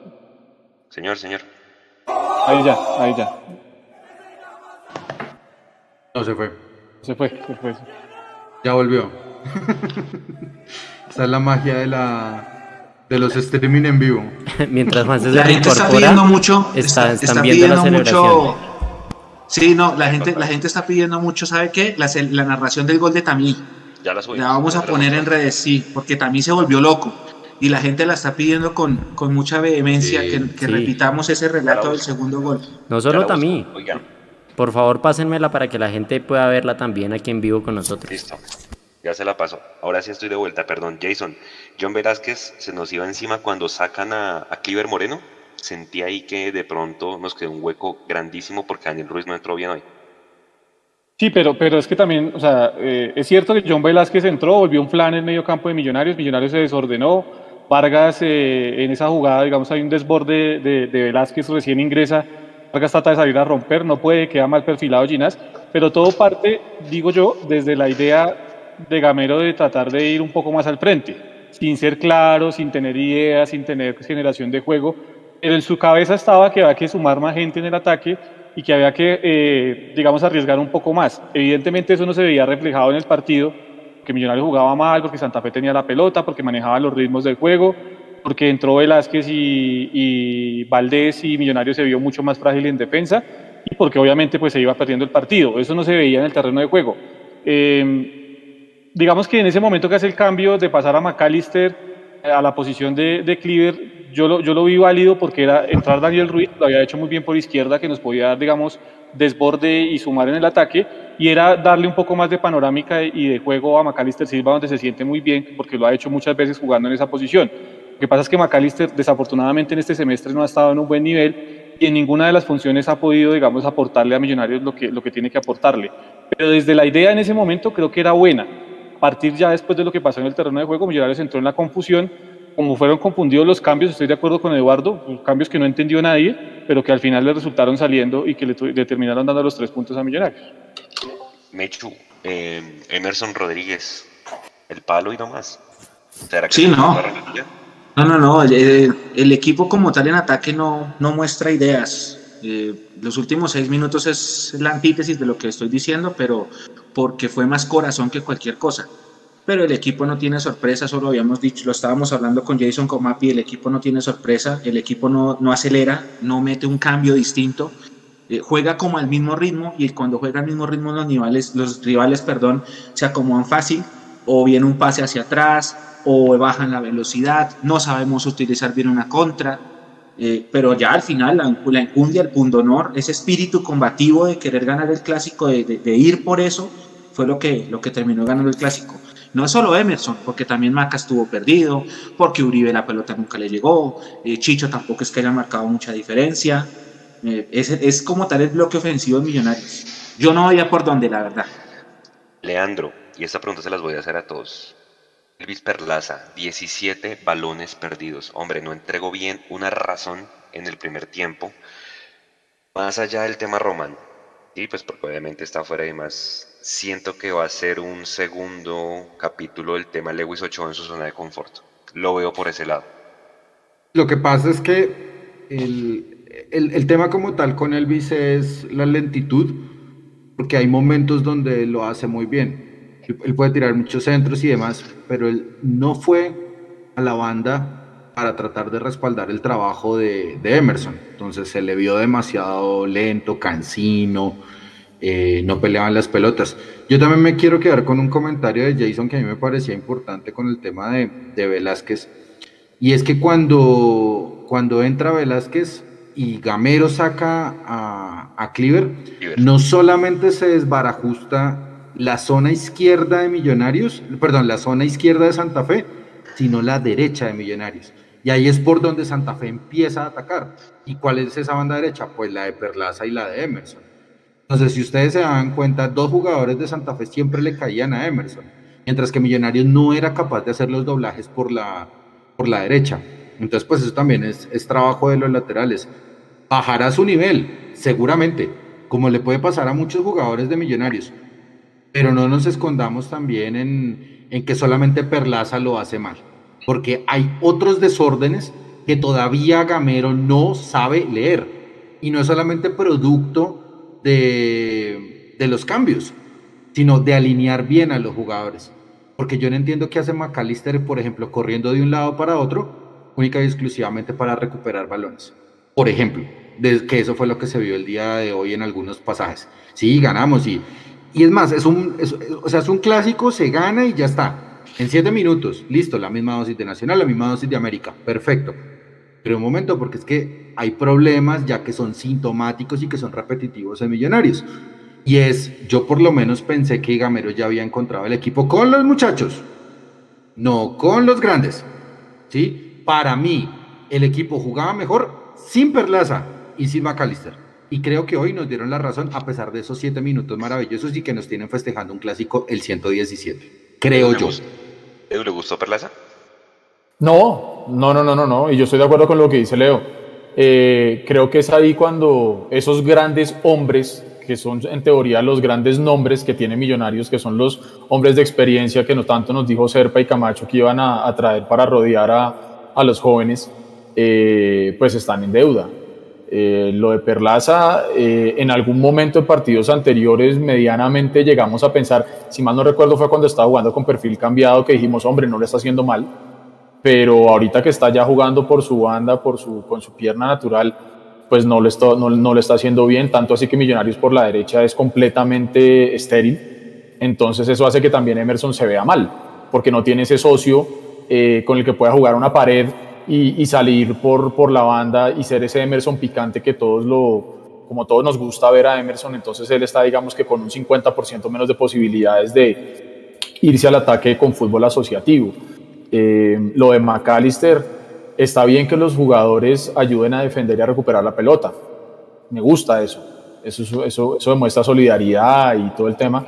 señor, señor, Ahí ya, ahí ya. no se fue. Se fue, se fue. Ya volvió. Esa es la magia de la de los streaming en vivo. Mientras más se La gente está pidiendo mucho. está- está- están está la pidiendo mucho. Sí, no, la gente, la gente está pidiendo mucho, ¿sabe qué? La, la narración del gol de Tamí. ya la subimos. La vamos a poner en redes, sí, porque Tamí se volvió loco. Y la gente la está pidiendo con, con mucha vehemencia Sí, que, que sí. repitamos ese relato del segundo gol. No solo Tamí. Por favor, pásenmela para que la gente pueda verla también aquí en vivo con nosotros. listo. Ya se la paso. Ahora sí estoy de vuelta, perdón. Jason, John Velázquez se nos iba encima cuando sacan a, a Cliver Moreno. Sentí ahí que de pronto nos quedó un hueco grandísimo porque Daniel Ruiz no entró bien hoy. Sí, pero, pero es que también, o sea, eh, es cierto que John Velázquez entró, volvió un flan en el medio campo de Millonarios, Millonarios se desordenó, Vargas eh, en esa jugada, digamos, hay un desborde de, de Velázquez, recién ingresa, Vargas trata de salir a romper, no puede, queda mal perfilado Ginás, pero todo parte, digo yo, desde la idea de Gamero de tratar de ir un poco más al frente, sin ser claro, sin tener ideas, sin tener generación de juego, pero en su cabeza estaba que había que sumar más gente en el ataque y que había que, eh, digamos, arriesgar un poco más. Evidentemente eso no se veía reflejado en el partido, que Millonarios jugaba mal, porque Santa Fe tenía la pelota, porque manejaba los ritmos del juego, porque entró Velázquez y, y Valdés y Millonarios se vio mucho más frágil en defensa y porque obviamente pues se iba perdiendo el partido. Eso no se veía en el terreno de juego. Eh, digamos que en ese momento que hace el cambio de pasar a McAllister a la posición de, de Cleaver, yo lo, yo lo vi válido porque era entrar Daniel Ruiz, lo había hecho muy bien por izquierda, que nos podía dar, digamos, desborde y sumar en el ataque, y era darle un poco más de panorámica y de juego a Macalister Silva, donde se siente muy bien, porque lo ha hecho muchas veces jugando en esa posición. Lo que pasa es que Macalister, desafortunadamente, en este semestre no ha estado en un buen nivel y en ninguna de las funciones ha podido, digamos, aportarle a Millonarios lo que, lo que tiene que aportarle. Pero desde la idea en ese momento creo que era buena. A partir ya después de lo que pasó en el terreno de juego, Millonarios entró en la confusión como fueron confundidos los cambios, estoy de acuerdo con Eduardo, cambios que no entendió nadie, pero que al final le resultaron saliendo y que le, terminaron dando los tres puntos a Millonarios. Mechu, eh, Emerson Rodríguez, el palo y no más. sí, no. No, no, no. El, equipo como tal en ataque no, no muestra ideas. Eh, los últimos seis minutos es la antítesis de lo que estoy diciendo, pero porque fue más corazón que cualquier cosa pero el equipo no tiene sorpresa, solo habíamos dicho, lo estábamos hablando con Jason Comapi, el equipo no tiene sorpresa, el equipo no, no acelera, no mete un cambio distinto, eh, juega como al mismo ritmo y cuando juega al mismo ritmo los rivales, los rivales perdón, se acomodan fácil o viene un pase hacia atrás o bajan la velocidad, no sabemos utilizar bien una contra, eh, pero ya al final la, la enjundia, el punto honor, ese espíritu combativo de querer ganar el clásico, de, de, de ir por eso, fue lo que, lo que terminó ganando el clásico. No es solo Emerson, porque también Maca estuvo perdido, porque Uribe la pelota nunca le llegó, eh, Chicho tampoco es que haya marcado mucha diferencia. Eh, es, es, como tal el bloque ofensivo de Millonarios. Yo no veía por dónde, la verdad. Leandro, y esta pregunta se las voy a hacer a todos. Elvis Perlaza, 17 balones perdidos. Hombre, no entregó bien una razón en el primer tiempo. Más allá del tema Román, y pues porque obviamente está fuera y más siento que va a ser un segundo capítulo del tema Lewis Ochoa en su zona de confort. Lo veo por ese lado. Lo que pasa es que el, el, el tema como tal con Elvis es la lentitud, porque hay momentos donde lo hace muy bien. Él puede tirar muchos centros y demás, pero él no fue a la banda para tratar de respaldar el trabajo de, de Emerson. Entonces se le vio demasiado lento, cansino, eh, no peleaban las pelotas. Yo también me quiero quedar con un comentario de Jason que a mí me parecía importante con el tema de, de Velázquez. Y es que cuando, cuando entra Velázquez y Gamero saca a, a Cleaver, no solamente se desbarajusta la zona izquierda de Millonarios, perdón, la zona izquierda de Santa Fe, sino la derecha de Millonarios. Y ahí es por donde Santa Fe empieza a atacar. ¿Y cuál es esa banda derecha? Pues la de Perlaza y la de Emerson. Entonces, si ustedes se dan cuenta, dos jugadores de Santa Fe siempre le caían a Emerson, mientras que Millonarios no era capaz de hacer los doblajes por la, por la derecha. Entonces, pues eso también es, es trabajo de los laterales. Bajará su nivel, seguramente, como le puede pasar a muchos jugadores de Millonarios. Pero no nos escondamos también en, en que solamente Perlaza lo hace mal, porque hay otros desórdenes que todavía Gamero no sabe leer. Y no es solamente producto de, de, los cambios, sino de alinear bien a los jugadores. Porque yo no entiendo qué hace McAllister, por ejemplo, corriendo de un lado para otro, única y exclusivamente para recuperar balones. Por ejemplo, de, que eso fue lo que se vio el día de hoy en algunos pasajes. Sí, ganamos y, y es más, es un, o sea, es un clásico, se gana y ya está. En siete minutos, listo, la misma dosis de Nacional, la misma dosis de América, perfecto. Pero un momento, porque es que hay problemas ya que son sintomáticos y que son repetitivos en Millonarios. Y es, yo por lo menos pensé que Gamero ya había encontrado el equipo con los muchachos, no con los grandes. ¿Sí? Para mí, el equipo jugaba mejor sin Perlaza y sin McAllister. Y creo que hoy nos dieron la razón a pesar de esos siete minutos maravillosos y que nos tienen festejando un clásico el 117. Creo yo. ¿Edu le gustó Perlaza? No, no, no, no, no, no. Y yo estoy de acuerdo con lo que dice Leo. Eh, creo que es ahí cuando esos grandes hombres, que son en teoría los grandes nombres que tiene Millonarios, que son los hombres de experiencia que no tanto nos dijo Serpa y Camacho que iban a, a traer para rodear a, a los jóvenes, eh, pues están en deuda. Eh, lo de Perlaza, eh, en algún momento en partidos anteriores, medianamente llegamos a pensar, si mal no recuerdo, fue cuando estaba jugando con perfil cambiado, que dijimos, hombre, no le está haciendo mal. Pero ahorita que está ya jugando por su banda, por su, con su pierna natural, pues no le, está, no, le está haciendo bien. Tanto así que Millonarios por la derecha es completamente estéril. Entonces, eso hace que también Emerson se vea mal, porque no tiene ese socio eh, con el que pueda jugar una pared y, salir por, por la banda y ser ese Emerson picante que todos lo, como todos nos gusta ver a Emerson, entonces él está digamos que con un 50% menos de posibilidades de irse al ataque con fútbol asociativo. Eh, lo de McAllister, está bien que los jugadores ayuden a defender y a recuperar la pelota, me gusta eso, eso, eso, eso demuestra solidaridad y todo el tema,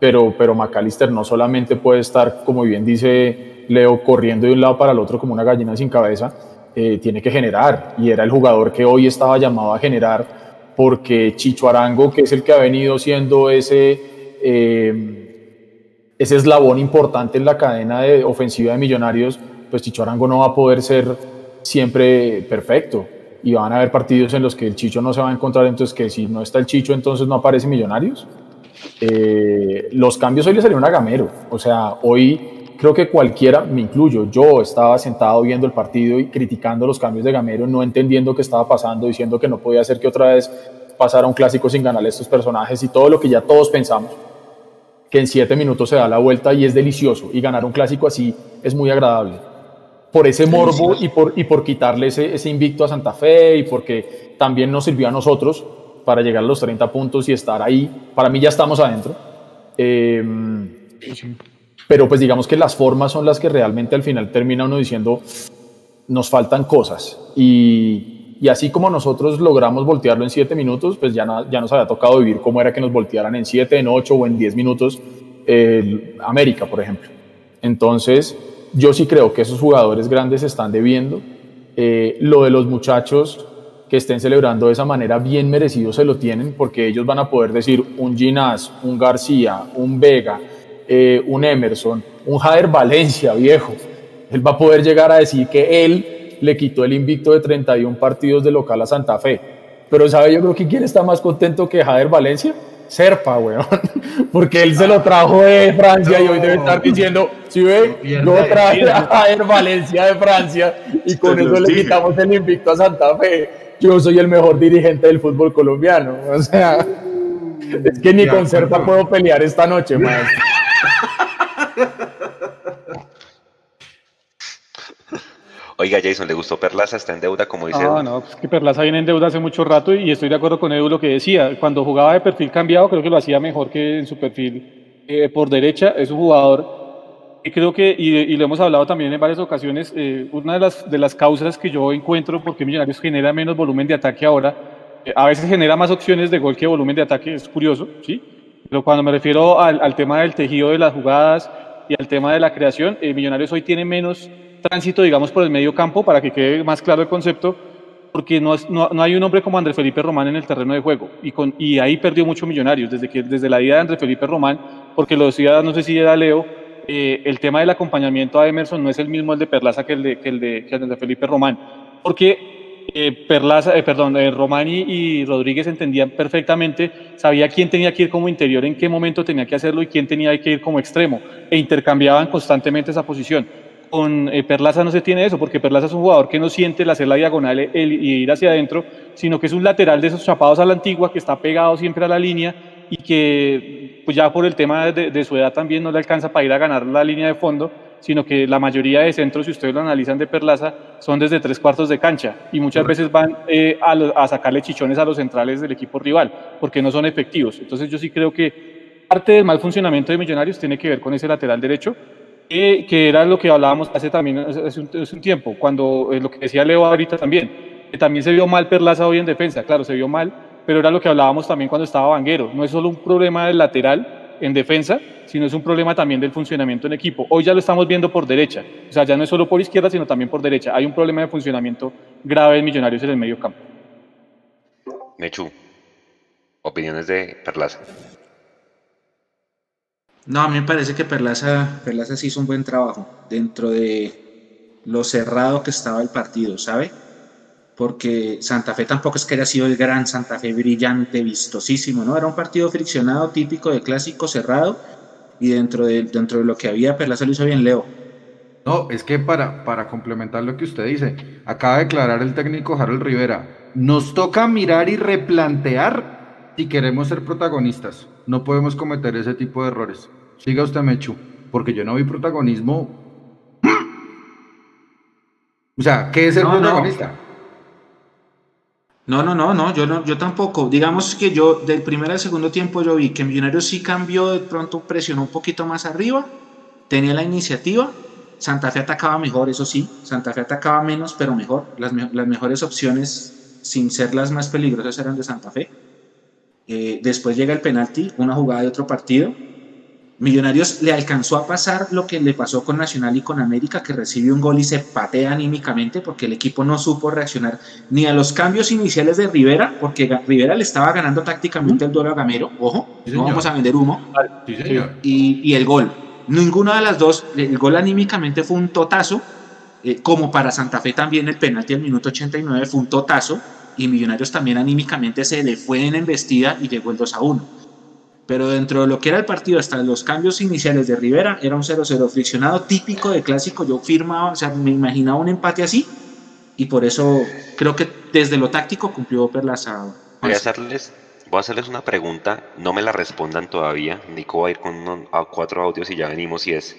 pero, pero McAllister no solamente puede estar, como bien dice Leo corriendo de un lado para el otro como una gallina sin cabeza, eh, tiene que generar. Y era el jugador que hoy estaba llamado a generar porque Chicho Arango, que es el que ha venido siendo ese, eh, ese eslabón importante en la cadena de ofensiva de Millonarios, pues Chicho Arango no va a poder ser siempre perfecto. Y van a haber partidos en los que el Chicho no se va a encontrar, entonces que si no está el Chicho, entonces no aparece Millonarios. Eh, los cambios hoy le salieron a Gamero. O sea, hoy creo que cualquiera, me incluyo, yo estaba sentado viendo el partido y criticando los cambios de Gamero, no entendiendo qué estaba pasando, diciendo que no podía ser que otra vez pasara un clásico sin ganarle a estos personajes y todo lo que ya todos pensamos, que en siete minutos se da la vuelta y es delicioso, y ganar un clásico así es muy agradable. Por ese morbo y por, y por quitarle ese, ese invicto a Santa Fe y porque también nos sirvió a nosotros para llegar a los 30 puntos y estar ahí. Para mí ya estamos adentro. Eh, pero pues digamos que las formas son las que realmente al final termina uno diciendo, nos faltan cosas. Y, y así como nosotros logramos voltearlo en siete minutos, pues ya, ya nos había tocado vivir cómo era que nos voltearan en siete, en ocho o en diez minutos eh, América, por ejemplo. Entonces, yo sí creo que esos jugadores grandes están debiendo. Eh, lo de los muchachos que estén celebrando de esa manera bien merecido se lo tienen porque ellos van a poder decir un Ginás, un García, un Vega, eh, un Emerson, un Jader Valencia, viejo. Él va a poder llegar a decir que él le quitó el invicto de 31 partidos de local a Santa Fe. Pero, ¿sabe? Yo creo que quién está más contento que Jader Valencia. Serpa, weón. Porque él se lo trajo de Francia y hoy debe estar diciendo, si ve, yo traje a Jader Valencia de Francia y con eso le quitamos el invicto a Santa Fe. Yo soy el mejor dirigente del fútbol colombiano. O sea, es que ni con Serpa puedo pelear esta noche, maestro. Oiga, Jason, ¿le gustó Perlaza? ¿Está en deuda, como dice? No, no, es que Perlaza viene en deuda hace mucho rato y estoy de acuerdo con Edu lo que decía. Cuando jugaba de perfil cambiado, creo que lo hacía mejor que en su perfil eh, por derecha. Es un jugador y creo que, y, y, lo hemos hablado también en varias ocasiones, eh, una de las, de las causas que yo encuentro por qué Millonarios genera menos volumen de ataque ahora, eh, a veces genera más opciones de gol que volumen de ataque, es curioso, ¿sí? Pero cuando me refiero al, al tema del tejido de las jugadas y al tema de la creación, Millonarios hoy tiene menos tránsito, digamos, por el medio campo, para que quede más claro el concepto, porque no, no, no, hay un hombre como Andrés Felipe Román en el terreno de juego, y, con, y ahí perdió mucho Millonarios, desde, que, desde la ida de Andrés Felipe Román, porque lo decía, no sé si era Leo, eh, el tema del acompañamiento a Emerson no es el mismo el de Perlaza que el de, que el de, que el de Felipe Román, porque eh, Perlaza, eh, perdón, eh, Romani y Rodríguez entendían perfectamente, sabía quién tenía que ir como interior, en qué momento tenía que hacerlo y quién tenía que ir como extremo, e intercambiaban constantemente esa posición. Con eh, Perlaza no se tiene eso, porque Perlaza es un jugador que no siente el hacer la diagonal y ir hacia adentro, sino que es un lateral de esos chapados a la antigua, que está pegado siempre a la línea y que pues ya por el tema de, de su edad también no le alcanza para ir a ganar la línea de fondo, sino que la mayoría de centros, si ustedes lo analizan de Perlaza, son desde tres cuartos de cancha y muchas veces van eh, a, lo, a, sacarle chichones a los centrales del equipo rival, porque no son efectivos. Entonces yo sí creo que parte del mal funcionamiento de Millonarios tiene que ver con ese lateral derecho, que era lo que hablábamos hace también hace un tiempo, cuando eh, lo que decía Leo ahorita también, que también se vio mal Perlaza hoy en defensa, claro, se vio mal, pero era lo que hablábamos también cuando estaba Vanguero, no es solo un problema del lateral en defensa, sino es un problema también del funcionamiento en equipo. Hoy ya lo estamos viendo por derecha, o sea, ya no es solo por izquierda, sino también por derecha. Hay un problema de funcionamiento grave en Millonarios en el medio campo. Mechu, opiniones de Perlaza. No, a mí me parece que Perlaza, Perlaza sí hizo un buen trabajo dentro de, lo cerrado que estaba el partido, ¿sabe? Porque Santa Fe tampoco es que haya sido el gran Santa Fe brillante, vistosísimo, ¿no? Era un partido friccionado, típico de clásico cerrado, y dentro de, dentro de lo que había, Perlaza lo hizo bien Leo. No, es que para, para complementar lo que usted dice, acaba de declarar el técnico Harold Rivera, nos toca mirar y replantear si queremos ser protagonistas. No podemos cometer ese tipo de errores. Siga usted, Mechu, porque yo no vi protagonismo. O sea, ¿qué es no. protagonista? No, no, no, no, yo no, yo tampoco. Digamos que yo del primer al segundo tiempo yo vi que Millonarios sí cambió, de pronto presionó un poquito más arriba, tenía la iniciativa. Santa Fe atacaba mejor, eso sí. Santa Fe atacaba menos, pero mejor. Las, me- las mejores opciones, sin ser las más peligrosas, eran de Santa Fe. Eh, después llega el penalti, una jugada de otro partido. Millonarios le alcanzó a pasar lo que le pasó con Nacional y con América, que recibe un gol y se patea anímicamente porque el equipo no supo reaccionar ni a los cambios iniciales de Rivera, porque Rivera le estaba ganando tácticamente el duelo a Gamero, ojo, Sí, no vamos a vender humo, Sí, señor. y, y el gol. Ninguna de las dos, el gol anímicamente fue un totazo, eh, como para Santa Fe también el penalti al minuto 89 fue un totazo, y Millonarios también anímicamente se le fue en embestida y llegó el 2 a 1 pero dentro de lo que era el partido, hasta los cambios iniciales de Rivera, era un 0-0 friccionado típico de clásico. Yo firmaba, o sea, me imaginaba un empate así, y por eso creo que desde lo táctico cumplió Perlaza. Voy a hacerles, voy a hacerles una pregunta, no me la respondan todavía. Nico va a ir con a cuatro audios y ya venimos y es.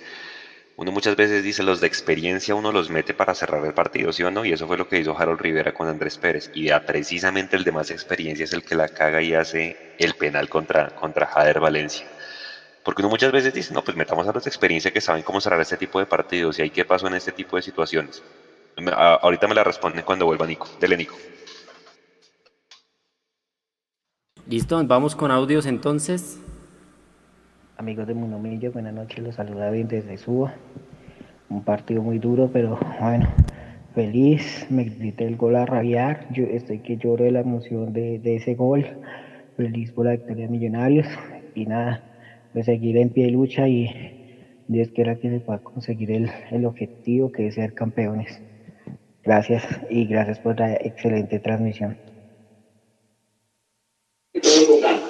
Uno muchas veces dice los de experiencia uno los mete para cerrar el partido, ¿sí o no? Y eso fue lo que hizo Harold Rivera con Andrés Pérez. Y ya precisamente el de más experiencia es el que la caga y hace el penal contra, contra Jader Valencia. Porque uno muchas veces dice, no, pues metamos a los de experiencia que saben cómo cerrar este tipo de partidos y ahí qué pasó en este tipo de situaciones. A- ahorita me la responden cuando vuelva Nico. Dele, Nico. Listo, vamos con audios entonces. Amigos de Munomillo, buenas noches, los saluda bien desde Suba. Un partido muy duro, pero bueno, feliz, me grité el gol a rabiar, yo estoy que lloro de la emoción de, ese gol, feliz por la victoria de Millonarios y nada, pues seguir en pie de lucha y Dios quiera que se pueda conseguir el, el objetivo que es ser campeones. Gracias y gracias por la excelente transmisión.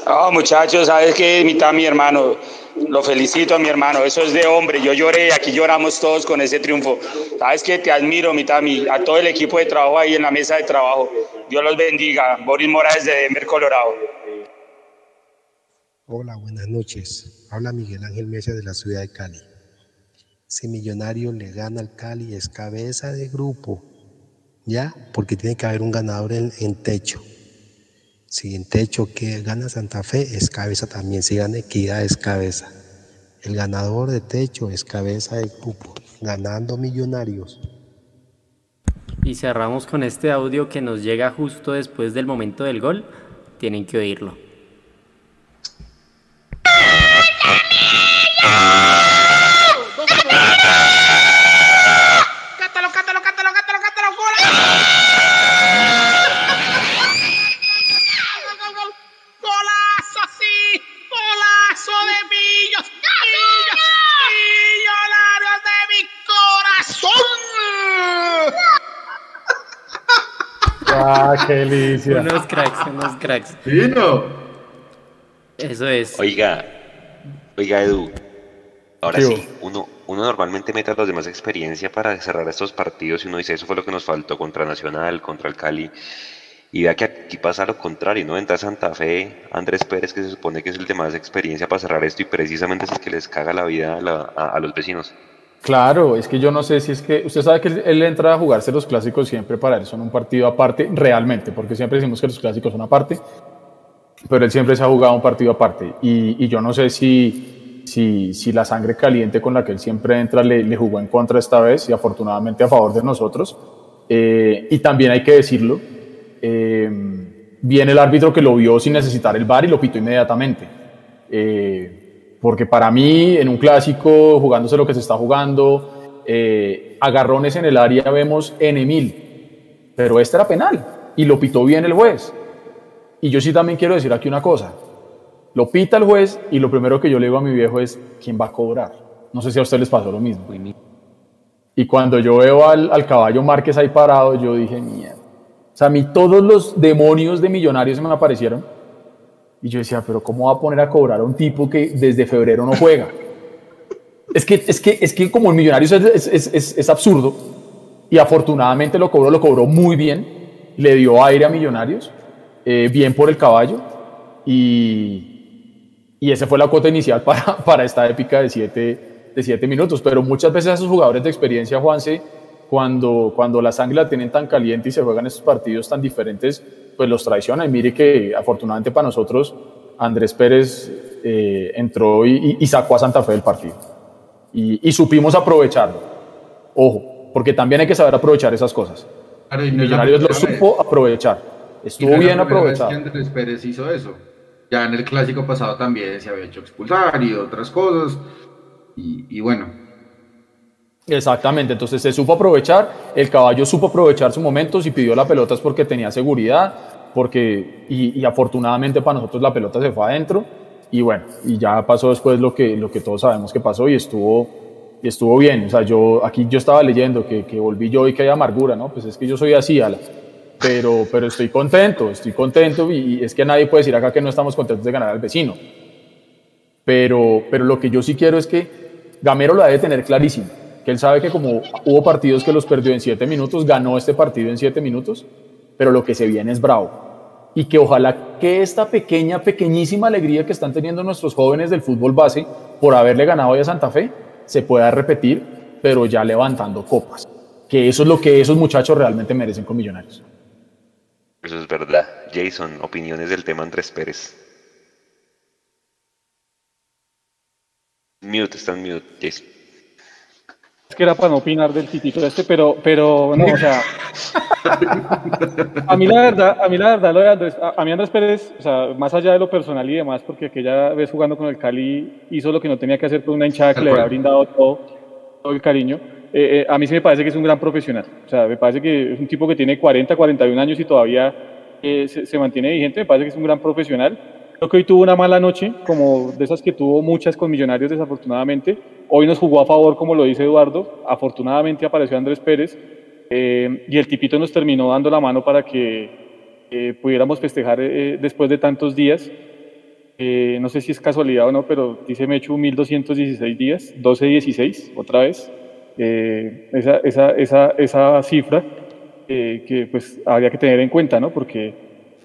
No, muchachos, sabes que mitad mi hermano, lo felicito a mi hermano, eso es de hombre, yo lloré, aquí lloramos todos con ese triunfo. Sabes que te admiro, mitad mi, a todo el equipo de trabajo ahí en la mesa de trabajo. Dios los bendiga. Boris Mora desde Denver, Colorado. Hola, buenas noches. Habla Miguel Ángel Mesa de la ciudad de Cali. Si Millonario le gana al Cali es cabeza de grupo, ¿ya? Porque tiene que haber un ganador en techo. Si en techo que gana Santa Fe es cabeza también, si gana Equidad es cabeza. El ganador de techo es cabeza de grupo, ganando Millonarios. Y cerramos con este audio que nos llega justo después del momento del gol. Tienen que oírlo. Qué delicia. Unos cracks, unos cracks. Fino. Eso es. Oiga, oiga Edu, ahora ¿Qué sí, uno, uno normalmente mete a los demás experiencia para cerrar estos partidos y uno dice, eso fue lo que nos faltó contra Nacional, contra el Cali, y vea que aquí pasa lo contrario, ¿no? Entra Santa Fe, Andrés Pérez, que se supone que es el de más experiencia para cerrar esto y precisamente es el que les caga la vida a, la- a- a los vecinos. Claro, es que yo no sé si es que usted sabe que él, entra a jugarse los clásicos siempre para él son un partido aparte realmente, porque siempre decimos que los clásicos son aparte, pero él siempre se ha jugado un partido aparte y, yo no sé si, si, si la sangre caliente con la que él siempre entra le, le jugó en contra esta vez y afortunadamente a favor de nosotros. Eh, y también hay que decirlo, eh, viene el árbitro que lo vio sin necesitar el VAR y lo pitó inmediatamente. Eh, porque para mí, en un clásico, jugándose lo que se está jugando, eh, agarrones en el área vemos N mil, pero este era penal y lo pitó bien el juez. Y yo sí también quiero decir aquí una cosa. Lo pita el juez y lo primero que yo le digo a mi viejo es, ¿quién va a cobrar? No sé si a ustedes les pasó lo mismo. Y cuando yo veo al, al caballo Márquez ahí parado, yo dije, mierda. O sea, a mí todos los demonios de millonarios se me aparecieron. Y yo decía, pero ¿cómo va a poner a cobrar a un tipo que desde febrero no juega? es, que, es, que, es que como el millonario es, es, es, absurdo. Y afortunadamente lo cobró, lo cobró muy bien. Le dio aire a millonarios. eh, bien por el caballo. Y, y esa fue la cuota inicial para, para esta épica de siete, de siete minutos. Pero muchas veces a esos jugadores de experiencia, Juanse, cuando, cuando la sangre la tienen tan caliente y se juegan estos partidos tan diferentes, pues los traiciona. Y mire que afortunadamente para nosotros, Andrés Pérez eh, entró y, y- sacó a Santa Fe del partido. Y, y supimos aprovecharlo. Ojo, porque también hay que saber aprovechar esas cosas. Claro, y no Millonarios lo primera vez. supo aprovechar. Estuvo no es la bien primera vez aprovechado. que Andrés Pérez hizo eso. Ya en el clásico pasado también se había hecho expulsar y otras cosas. Y, y bueno, Exactamente, entonces se supo aprovechar, el caballo supo aprovechar su momento, si pidió la pelota es porque tenía seguridad, porque, y, afortunadamente para nosotros la pelota se fue adentro, y bueno, y ya pasó después lo que, lo que todos sabemos que pasó y estuvo, y estuvo bien, o sea, yo aquí yo estaba leyendo que, que volví yo y que hay amargura, ¿no? Pues es que yo soy así, Ala. Pero, pero estoy contento, estoy contento y, es que nadie puede decir acá que no estamos contentos de ganar al vecino. Pero, pero lo que yo sí quiero es que Gamero lo debe tener clarísimo, que él sabe que como hubo partidos que los perdió en siete minutos, ganó este partido en siete minutos, pero lo que se viene es bravo. Y que ojalá que esta pequeña, pequeñísima alegría que están teniendo nuestros jóvenes del fútbol base por haberle ganado hoy a Santa Fe se pueda repetir, pero ya levantando copas. Que eso es lo que esos muchachos realmente merecen con Millonarios. Eso es verdad. Jason, opiniones del tema Andrés Pérez. Mute, está en mute, Jason. Es que era para no opinar del titito este, pero, pero no, o sea, a mí la verdad, a mí la verdad, lo de Andrés, a, a mí Andrés Pérez, o sea, más allá de lo personal y demás, porque aquella vez jugando con el Cali hizo lo que no tenía que hacer con una hinchada que le había brindado todo, todo el cariño. eh, eh, a mí sí me parece que es un gran profesional, o sea, me parece que es un tipo que tiene 40, 41 años y todavía eh, se, se mantiene vigente, me parece que es un gran profesional. Creo que hoy tuvo una mala noche, como de esas que tuvo muchas con Millonarios desafortunadamente. Hoy nos jugó a favor, como lo dice Eduardo. Afortunadamente apareció Andrés Pérez eh, y el tipito nos terminó dando la mano para que eh, pudiéramos festejar eh, después de tantos días. No sé si es casualidad o no, pero dice Mechu 1216 días, 1216, otra vez. Esa, esa, esa, esa cifra que pues habría que tener en cuenta, ¿no? Porque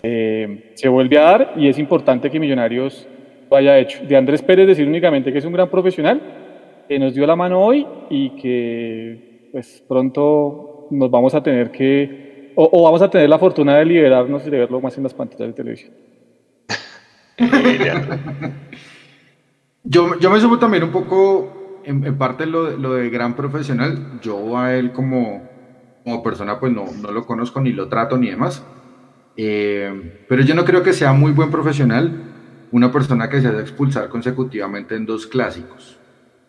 se vuelve a dar y es importante que Millonarios lo haya hecho. De Andrés Pérez decir únicamente que es un gran profesional, que nos dio la mano hoy y que pues pronto nos vamos a tener que, o, o vamos a tener la fortuna de liberarnos y de verlo más en las pantallas de televisión. yo, yo me sumo también un poco, en, parte lo, de- lo de gran profesional. Yo a él como, como persona pues no, no lo conozco ni lo trato ni demás. Eh, pero yo no creo que sea muy buen profesional una persona que se hace expulsar consecutivamente en dos clásicos.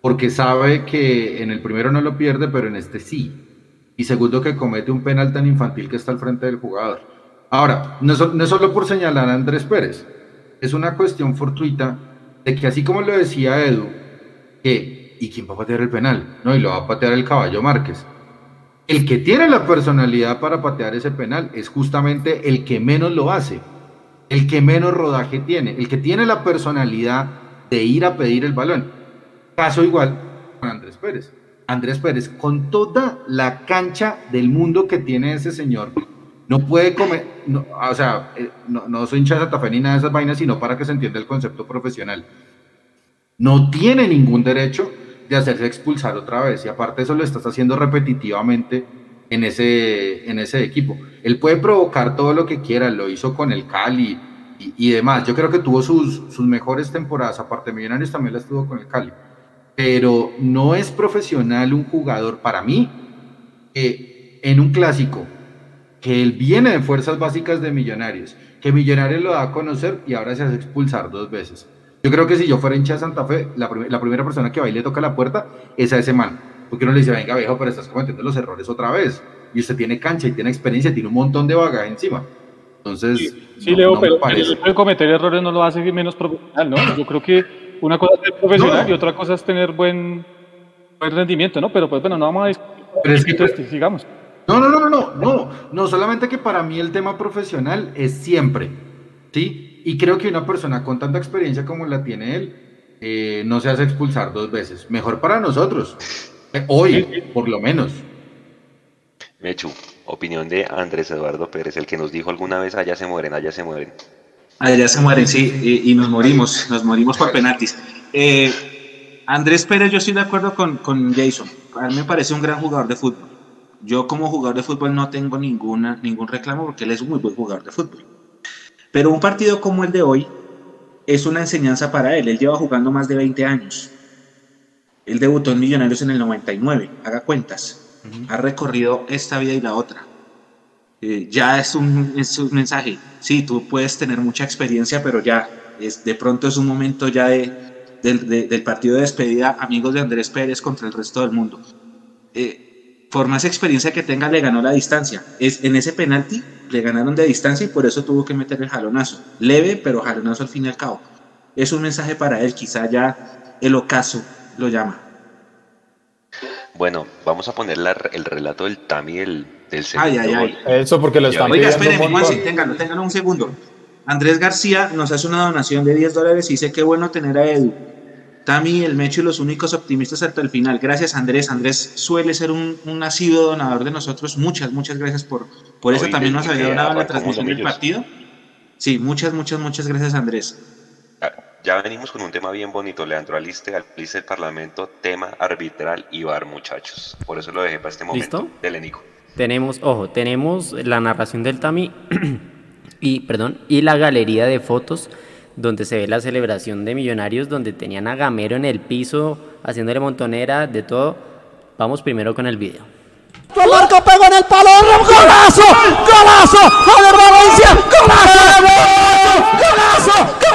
Porque sabe que en el primero no lo pierde, pero en este sí. Y segundo, que comete un penal tan infantil que está al frente del jugador. Ahora, no es, solo por señalar a Andrés Pérez, es una cuestión fortuita de que así como lo decía Edu, que ¿y quién va a patear el penal? No, y lo va a patear el caballo Márquez. El que tiene la personalidad para patear ese penal es justamente el que menos lo hace, el que menos rodaje tiene, el que tiene la personalidad de ir a pedir el balón. Caso igual con Andrés Pérez. Andrés Pérez, con toda la cancha del mundo que tiene ese señor, no puede comer, no, o sea, eh, no, no soy hincha de Santa Fe ni nada de esas vainas, sino para que se entienda el concepto profesional. No tiene ningún derecho de hacerse expulsar otra vez, y aparte eso lo estás haciendo repetitivamente en ese, en ese equipo. Él puede provocar todo lo que quiera, lo hizo con el Cali y, demás. Yo creo que tuvo sus, sus mejores temporadas, aparte de Millonarios también las tuvo con el Cali. Pero no es profesional un jugador para mí que en un clásico que él viene de fuerzas básicas de Millonarios, que Millonarios lo da a conocer y ahora se hace expulsar dos veces. Yo creo que si yo fuera hincha de Santa Fe, la, prim- la primera persona que va y le toca la puerta es a ese man. Porque uno le dice, venga viejo, pero estás cometiendo los errores otra vez. Y usted tiene cancha y tiene experiencia, tiene un montón de bagaje encima. Entonces, Sí, no- Leo, no pero parece. el cometer errores no lo hace menos profesional, ¿no? Yo creo que una cosa es ser profesional No. y otra cosa es tener buen, buen rendimiento, ¿no? Pero pues bueno, no vamos a discutir. Pero es que- sigamos. No, no, no, no, no, no, no, solamente que para mí el tema profesional es siempre, ¿sí? Y creo que una persona con tanta experiencia como la tiene él, eh, no se hace expulsar dos veces. Mejor para nosotros, Eh, hoy, por lo menos. Mechu, opinión de Andrés Eduardo Pérez, el que nos dijo alguna vez, allá se mueren, allá se mueren. Allá se mueren, sí, y, y nos morimos, nos morimos por penaltis. Eh, Andrés Pérez, yo estoy de acuerdo con, con Jason. A mí me parece un gran jugador de fútbol. Yo como jugador de fútbol no tengo ninguna, ningún reclamo porque él es un muy buen jugador de fútbol. Pero un partido como el de hoy es una enseñanza para él. Él lleva jugando más de 20 años. Él debutó en Millonarios en el 99, haga cuentas. Ha recorrido esta vida y la otra. Eh, ya es un, es un mensaje. Sí, tú puedes tener mucha experiencia, pero ya es, de pronto es un momento ya de, del- de- del partido de despedida, amigos de Andrés Pérez contra el resto del mundo. Eh, por más experiencia que tenga, le ganó la distancia. Es, en ese penalti le ganaron de distancia y por eso tuvo que meter el jalonazo. Leve, pero jalonazo al fin y al cabo. Es un mensaje para él, quizá ya el ocaso lo llama. Bueno, vamos a poner la- el relato del Tami del, del Ay, segundo ay, ay. Eso porque lo están. Oiga, espérenme. Juanse, ténganlo, ténganlo un segundo. Andrés García nos hace una donación de 10 dólares y dice qué bueno tener a Edu. Tami, el Mecho y los únicos optimistas hasta el final. Gracias, Andrés. Andrés suele ser un, un nacido donador de nosotros. Muchas, muchas gracias por, por eso Hoy también nos había donado la transmisión del partido. Sí, muchas, muchas, muchas gracias, Andrés. Ya- venimos con un tema bien bonito, Leandro Aliste, Aliste el Parlamento, tema arbitral y bar, muchachos. Por eso lo dejé para este momento. ¿Listo? Dele, Nico. Tenemos, ojo, tenemos la narración del Tami y, perdón, y la galería de fotos donde se ve la celebración de Millonarios, donde tenían a Gamero en el piso haciéndole montonera, de todo. Vamos primero con el video. El arco pegó en el palo, golazo, golazo, Javier Valencia, golazo, golazo, golazo, golazo,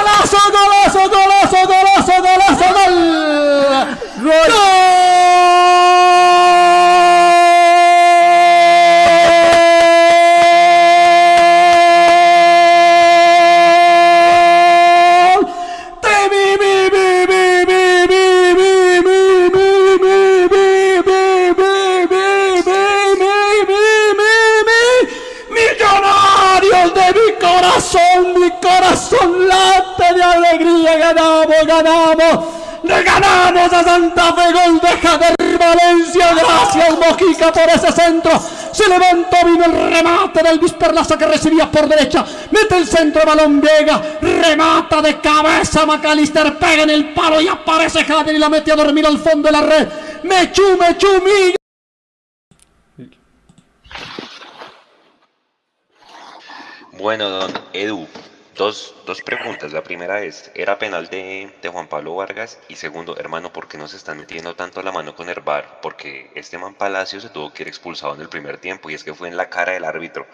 ganamos, ganamos, ganamos a Santa Fe, gol de Javier Valencia, gracias Mojica por ese centro, se levantó, vino el remate del Luis Perlaza que recibía por derecha, mete el centro, balón Vega, remata de cabeza, Macalister. Pega en el palo y aparece Javier y la mete a dormir al fondo de la red, Mechu, Mechu, Miguel. Bueno, don Edu, dos, dos preguntas. La primera es, ¿era penal de, Juan Pablo Vargas? Y segundo, hermano, ¿por qué no se están metiendo tanto la mano con el? Porque este man Palacio se tuvo que ir expulsado en el primer tiempo y es que fue en la cara del árbitro.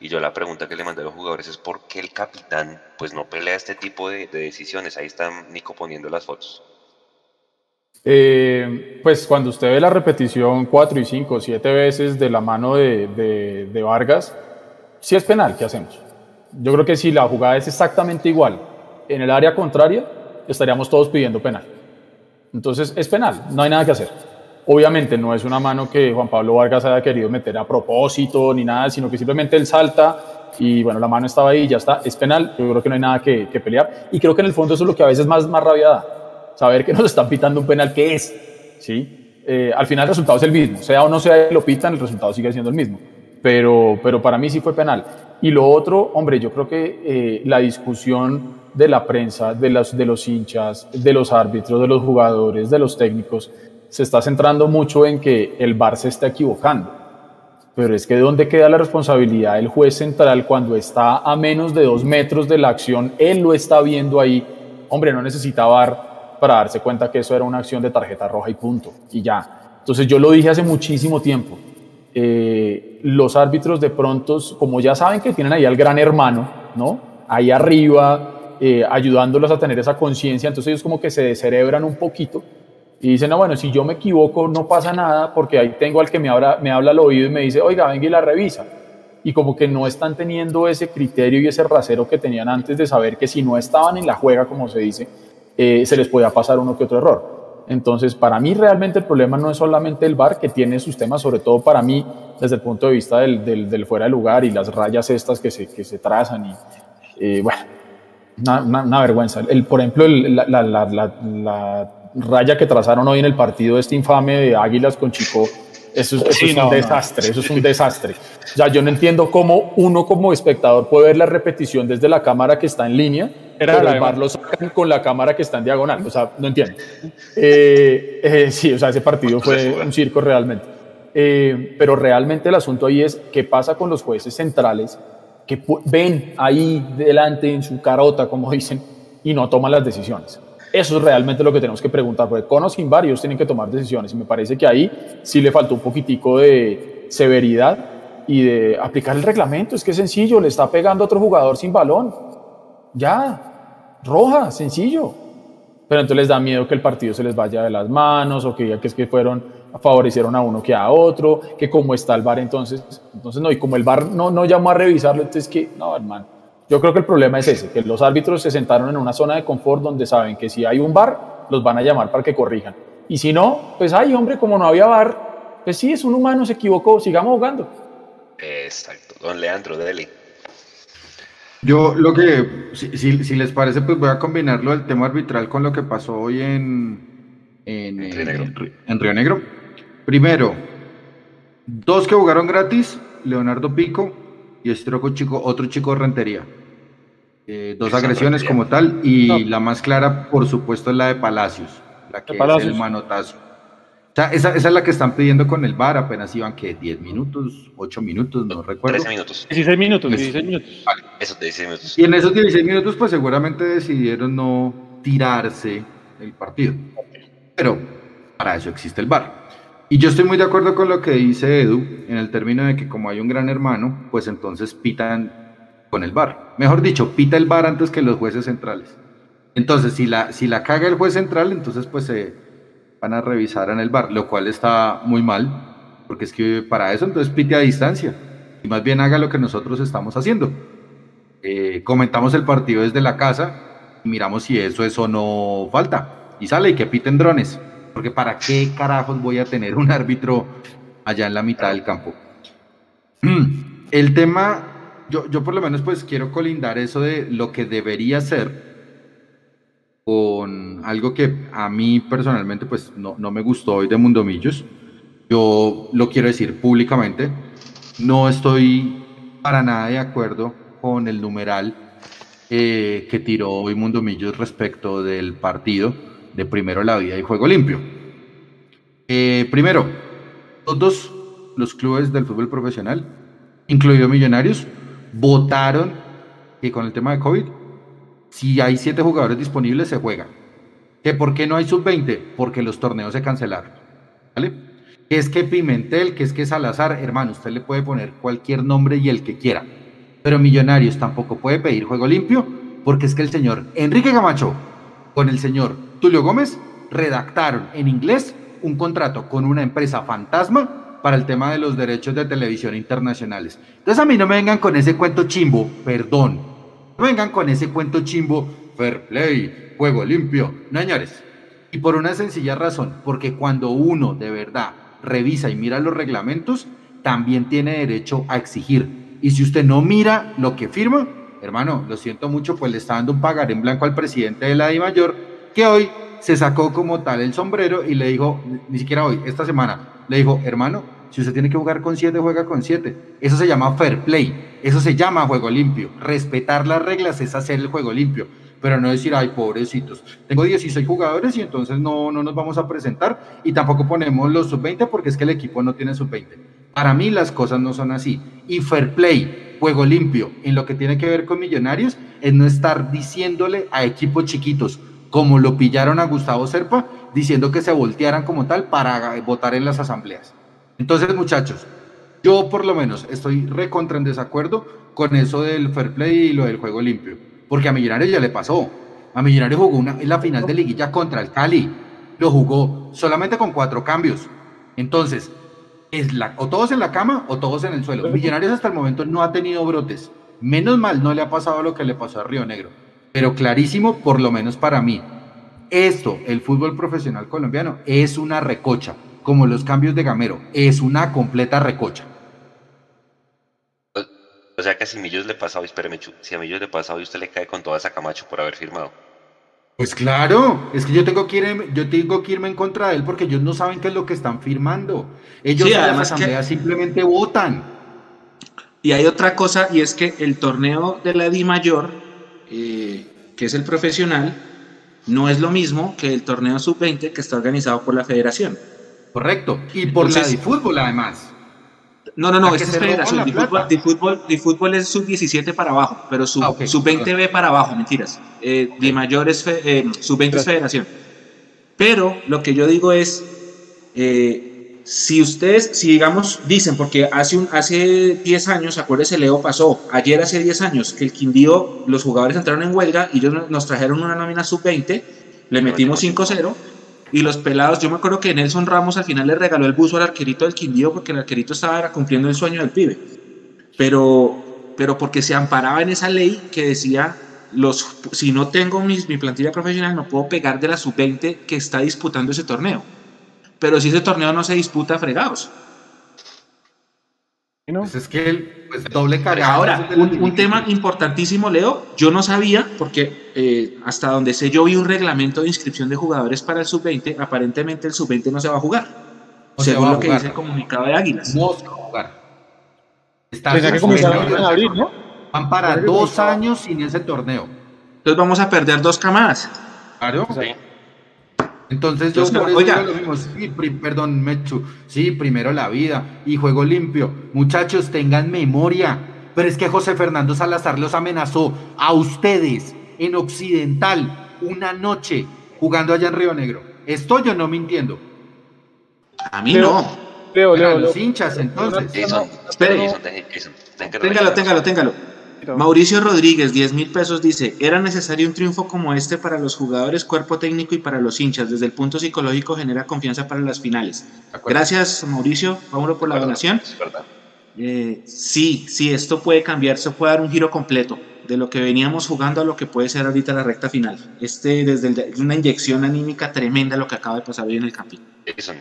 Y yo la pregunta que le mandé a los jugadores es ¿por qué el capitán pues no pelea este tipo de, de decisiones? Ahí está Nico poniendo las fotos. Eh, pues cuando usted ve la repetición cuatro y cinco, siete veces de la mano de, de- Vargas, si es penal, ¿qué hacemos? Yo creo que si la jugada es exactamente igual en el área contraria, estaríamos todos pidiendo penal. Entonces es penal, no hay nada que hacer. Obviamente no es una mano que Juan Pablo Vargas haya querido meter a propósito ni nada, sino que simplemente él salta y bueno, la mano estaba ahí y ya está, es penal, yo creo que no hay nada que, pelear y creo que en el fondo eso es lo que a veces más, más rabia saber que nos están pitando un penal que es, ¿sí? Eh, al final el resultado es el mismo, sea o no sea lo pitan, el resultado sigue siendo el mismo, pero, pero para mí sí fue penal. Y lo otro, hombre, yo creo que eh, la discusión de la prensa, de los, de los hinchas, de los árbitros, de los jugadores, de los técnicos, se está centrando mucho en que el VAR se está equivocando. Pero es que ¿dónde queda la responsabilidad del juez central cuando está a menos de dos metros de la acción? Él lo está viendo ahí. Hombre, no necesita VAR para darse cuenta que eso era una acción de tarjeta roja y punto. Y ya. Entonces yo lo dije hace muchísimo tiempo. Eh, los árbitros de pronto, como ya saben que tienen ahí al gran hermano, ¿no? Ahí arriba, eh, ayudándolos a tener esa conciencia, entonces ellos como que se descerebran un poquito y dicen, no, bueno, si yo me equivoco no pasa nada porque ahí tengo al que me habla, me habla al oído y me dice, oiga, venga y la revisa. Y como que no están teniendo ese criterio y ese rasero que tenían antes de saber que si no estaban en la juega, como se dice, eh, se les podía pasar uno que otro error. Entonces, para mí realmente el problema no es solamente el VAR, que tiene sus temas, sobre todo para mí, desde el punto de vista del, del, del fuera de lugar y las rayas estas que se, que se trazan. Y, eh, bueno, una, una, una, vergüenza. El, por ejemplo, el, la, la, la, la, raya que trazaron hoy en el partido este infame de Águilas con Chico, eso, eso sí, es un no, desastre, no. eso es un desastre. Ya yo no entiendo cómo uno como espectador puede ver la repetición desde la cámara que está en línea, Era pero el VAR lo sacan con la cámara que está en diagonal. O sea, no entiendo. Eh, eh, sí, o sea, ese partido fue un circo realmente. Eh, pero realmente el asunto ahí es qué pasa con los jueces centrales que ven ahí delante en su carota, como dicen, y no toman las decisiones. Eso es realmente lo que tenemos que preguntar, porque con o sin varios tienen que tomar decisiones y me parece que ahí sí le faltó un poquitico de severidad y de aplicar el reglamento. Es que es sencillo, le está pegando a otro jugador sin balón. Ya, roja, sencillo. Pero entonces les da miedo que el partido se les vaya de las manos o que digan que es que fueron, favorecieron a uno que a otro, que como está el VAR entonces, entonces no, y como el VAR no, no llamó a revisarlo, entonces que, no, hermano. Yo creo que el problema es ese, que los árbitros se sentaron en una zona de confort donde saben que si hay un VAR, los van a llamar para que corrijan. Y si no, pues ay, hombre, como no había VAR, pues sí, es un humano, se equivocó, sigamos jugando. Exacto, don Leandro, dele. Yo lo que, si, si, si, les parece, pues voy a combinarlo el tema arbitral con lo que pasó hoy en, en, en, Río, Negro. En, en Río Negro. Primero, dos que jugaron gratis, Leonardo Pico y este otro chico, otro chico de Rentería. Eh, dos agresiones como tal y no. la más clara, por supuesto, es la de Palacios, la que Palacios. es el manotazo. O sea, esa, esa, es la que están pidiendo con el VAR, apenas iban que 10 minutos, 8 minutos, no recuerdo. 13 minutos. 16 minutos, 16 minutos. Vale, esos 16 minutos. Y en esos 16 minutos, pues seguramente decidieron no tirarse el partido. Pero para eso existe el VAR. Y yo estoy muy de acuerdo con lo que dice Edu, en el término de que como hay un gran hermano, pues entonces pitan con el VAR. Mejor dicho, pita el VAR antes que los jueces centrales. Entonces, si la, si la caga el juez central, entonces pues se a revisar en el VAR, lo cual está muy mal, porque es que para eso entonces pite a distancia. Y más bien haga lo que nosotros estamos haciendo. Eh, comentamos el partido desde la casa y miramos si eso es o no falta. Y sale y que piten drones porque ¿para qué carajos voy a tener un árbitro allá en la mitad del campo? Mm, el tema, yo, yo por lo menos pues quiero colindar eso de lo que debería ser con algo que a mí personalmente pues no, no me gustó hoy de Mundomillos. Yo lo quiero decir públicamente, no estoy para nada de acuerdo con el numeral eh, que tiró hoy Mundomillos respecto del partido de primero la vida y juego limpio. Eh, primero, todos los clubes del fútbol profesional, incluido Millonarios, votaron que con el tema de COVID, si hay siete jugadores disponibles, se juega. ¿Que ¿Por qué no hay sub-20? Porque los torneos se cancelaron. ¿Vale? Que es que Pimentel, que es que Salazar, hermano, usted le puede poner cualquier nombre y el que quiera. Pero Millonarios tampoco puede pedir juego limpio, porque es que el señor Enrique Camacho con el señor Tulio Gómez redactaron en inglés un contrato con una empresa fantasma para el tema de los derechos de televisión internacionales. Entonces a mí no me vengan con ese cuento chimbo, perdón, vengan con ese cuento chimbo, fair play, juego limpio, no señores. Y por una sencilla razón, porque cuando uno de verdad revisa y mira los reglamentos, también tiene derecho a exigir. Y si usted no mira lo que firma, hermano, lo siento mucho, pues le está dando un pagar en blanco al presidente de la Di Mayor, que hoy se sacó como tal el sombrero y le dijo, ni siquiera hoy, esta semana, le dijo, hermano, si usted tiene que jugar con siete, juega con siete. Eso se llama fair play, eso se llama juego limpio. Respetar las reglas es hacer el juego limpio, pero no decir, ay, pobrecitos, tengo 16 jugadores y entonces no, no nos vamos a presentar y tampoco ponemos los sub-20 porque es que el equipo no tiene sub-20. Para mí las cosas no son así. Y fair play, juego limpio, en lo que tiene que ver con millonarios, es no estar diciéndole a equipos chiquitos, como lo pillaron a Gustavo Serpa, diciendo que se voltearan como tal para votar en las asambleas. Entonces, muchachos, yo por lo menos estoy recontra en desacuerdo con eso del fair play y lo del juego limpio, porque a Millonarios ya le pasó. A Millonarios jugó una, en la final de liguilla contra el Cali, lo jugó solamente con cuatro cambios. Entonces, es la, o todos en la cama o todos en el suelo. Millonarios hasta el momento no ha tenido brotes. Menos mal no le ha pasado lo que le pasó a Río Negro. Pero clarísimo, por lo menos para mí. Esto, el fútbol profesional colombiano, es una recocha, como los cambios de Gamero, es una completa recocha. O sea que a si Millos le pasa hoy, espérame, Chu, si a Millos le pasa hoy, usted le cae con toda esa Camacho por haber firmado. Pues claro, es que yo tengo que, ir, yo tengo que irme en contra de él porque ellos no saben qué es lo que están firmando. Ellos Sí, en que- simplemente votan. Y hay otra cosa, y es que el torneo de la Di Mayor, eh, que es el profesional, no es lo mismo que el torneo sub-20 que está organizado por la federación. Correcto. Y por la Entonces- de fútbol, además. No, no, no, La que es federación. la plata. fútbol, di fútbol, di fútbol es sub-17 para abajo, pero sub, Ah, ok, sub-20 perdón. B para abajo, mentiras. Eh, Di mayor es, fe- eh, sub-20 es federación. Pero lo que yo digo es, eh, si ustedes, si digamos, dicen, porque hace, un, hace 10 años, acuérdese, Leo pasó, ayer hace 10 años, que el Quindío, los jugadores entraron en huelga y ellos nos- nos trajeron una nómina sub-20, le metimos 5-0. Y los pelados, yo me acuerdo que Nelson Ramos al final le regaló el buzo al arquerito del Quindío porque el arquerito estaba cumpliendo el sueño del pibe. Pero, pero porque se amparaba en esa ley que decía, los, si no tengo mis- mi plantilla profesional no puedo pegar de la sub-20 que está disputando ese torneo. Pero si ese torneo no se disputa, fregados. Pues es que el pues, doble cagada. Ahora, un, un tema importantísimo, Leo, yo no sabía, porque eh, hasta donde sé yo vi un reglamento de inscripción de jugadores para el sub-20, aparentemente el sub-20 no se va a jugar, No se según va a lo que jugar. dice el comunicado de Águilas. No se va a jugar. Está que comenzar en abril. ¿no? Van para dos años sin ese torneo. Entonces vamos a perder dos camadas. Claro. Entonces yo por eso oiga. digo lo mismo. Sí, pri- perdón, Mechu. Sí, primero la vida y juego limpio. Muchachos, tengan memoria. Pero es que José Fernando Salazar los amenazó a ustedes en Occidental una noche jugando allá en Río Negro. ¿Estoy yo no mintiendo? A mí Leo, no. Leo, Leo, los Leo. hinchas, entonces. Jason, Espere. Téngalo, téngalo, téngalo. Mauricio Rodríguez, 10 mil pesos, dice, era necesario un triunfo como este para los jugadores, cuerpo técnico y para los hinchas. Desde el punto psicológico genera confianza para las finales. Gracias, Mauricio, vámonos por la donación. Eh, sí, sí, esto puede cambiar, se puede dar un giro completo de lo que veníamos jugando a lo que puede ser ahorita la recta final. Este, desde el- una inyección anímica tremenda lo que acaba de pasar hoy en el camping. Jason,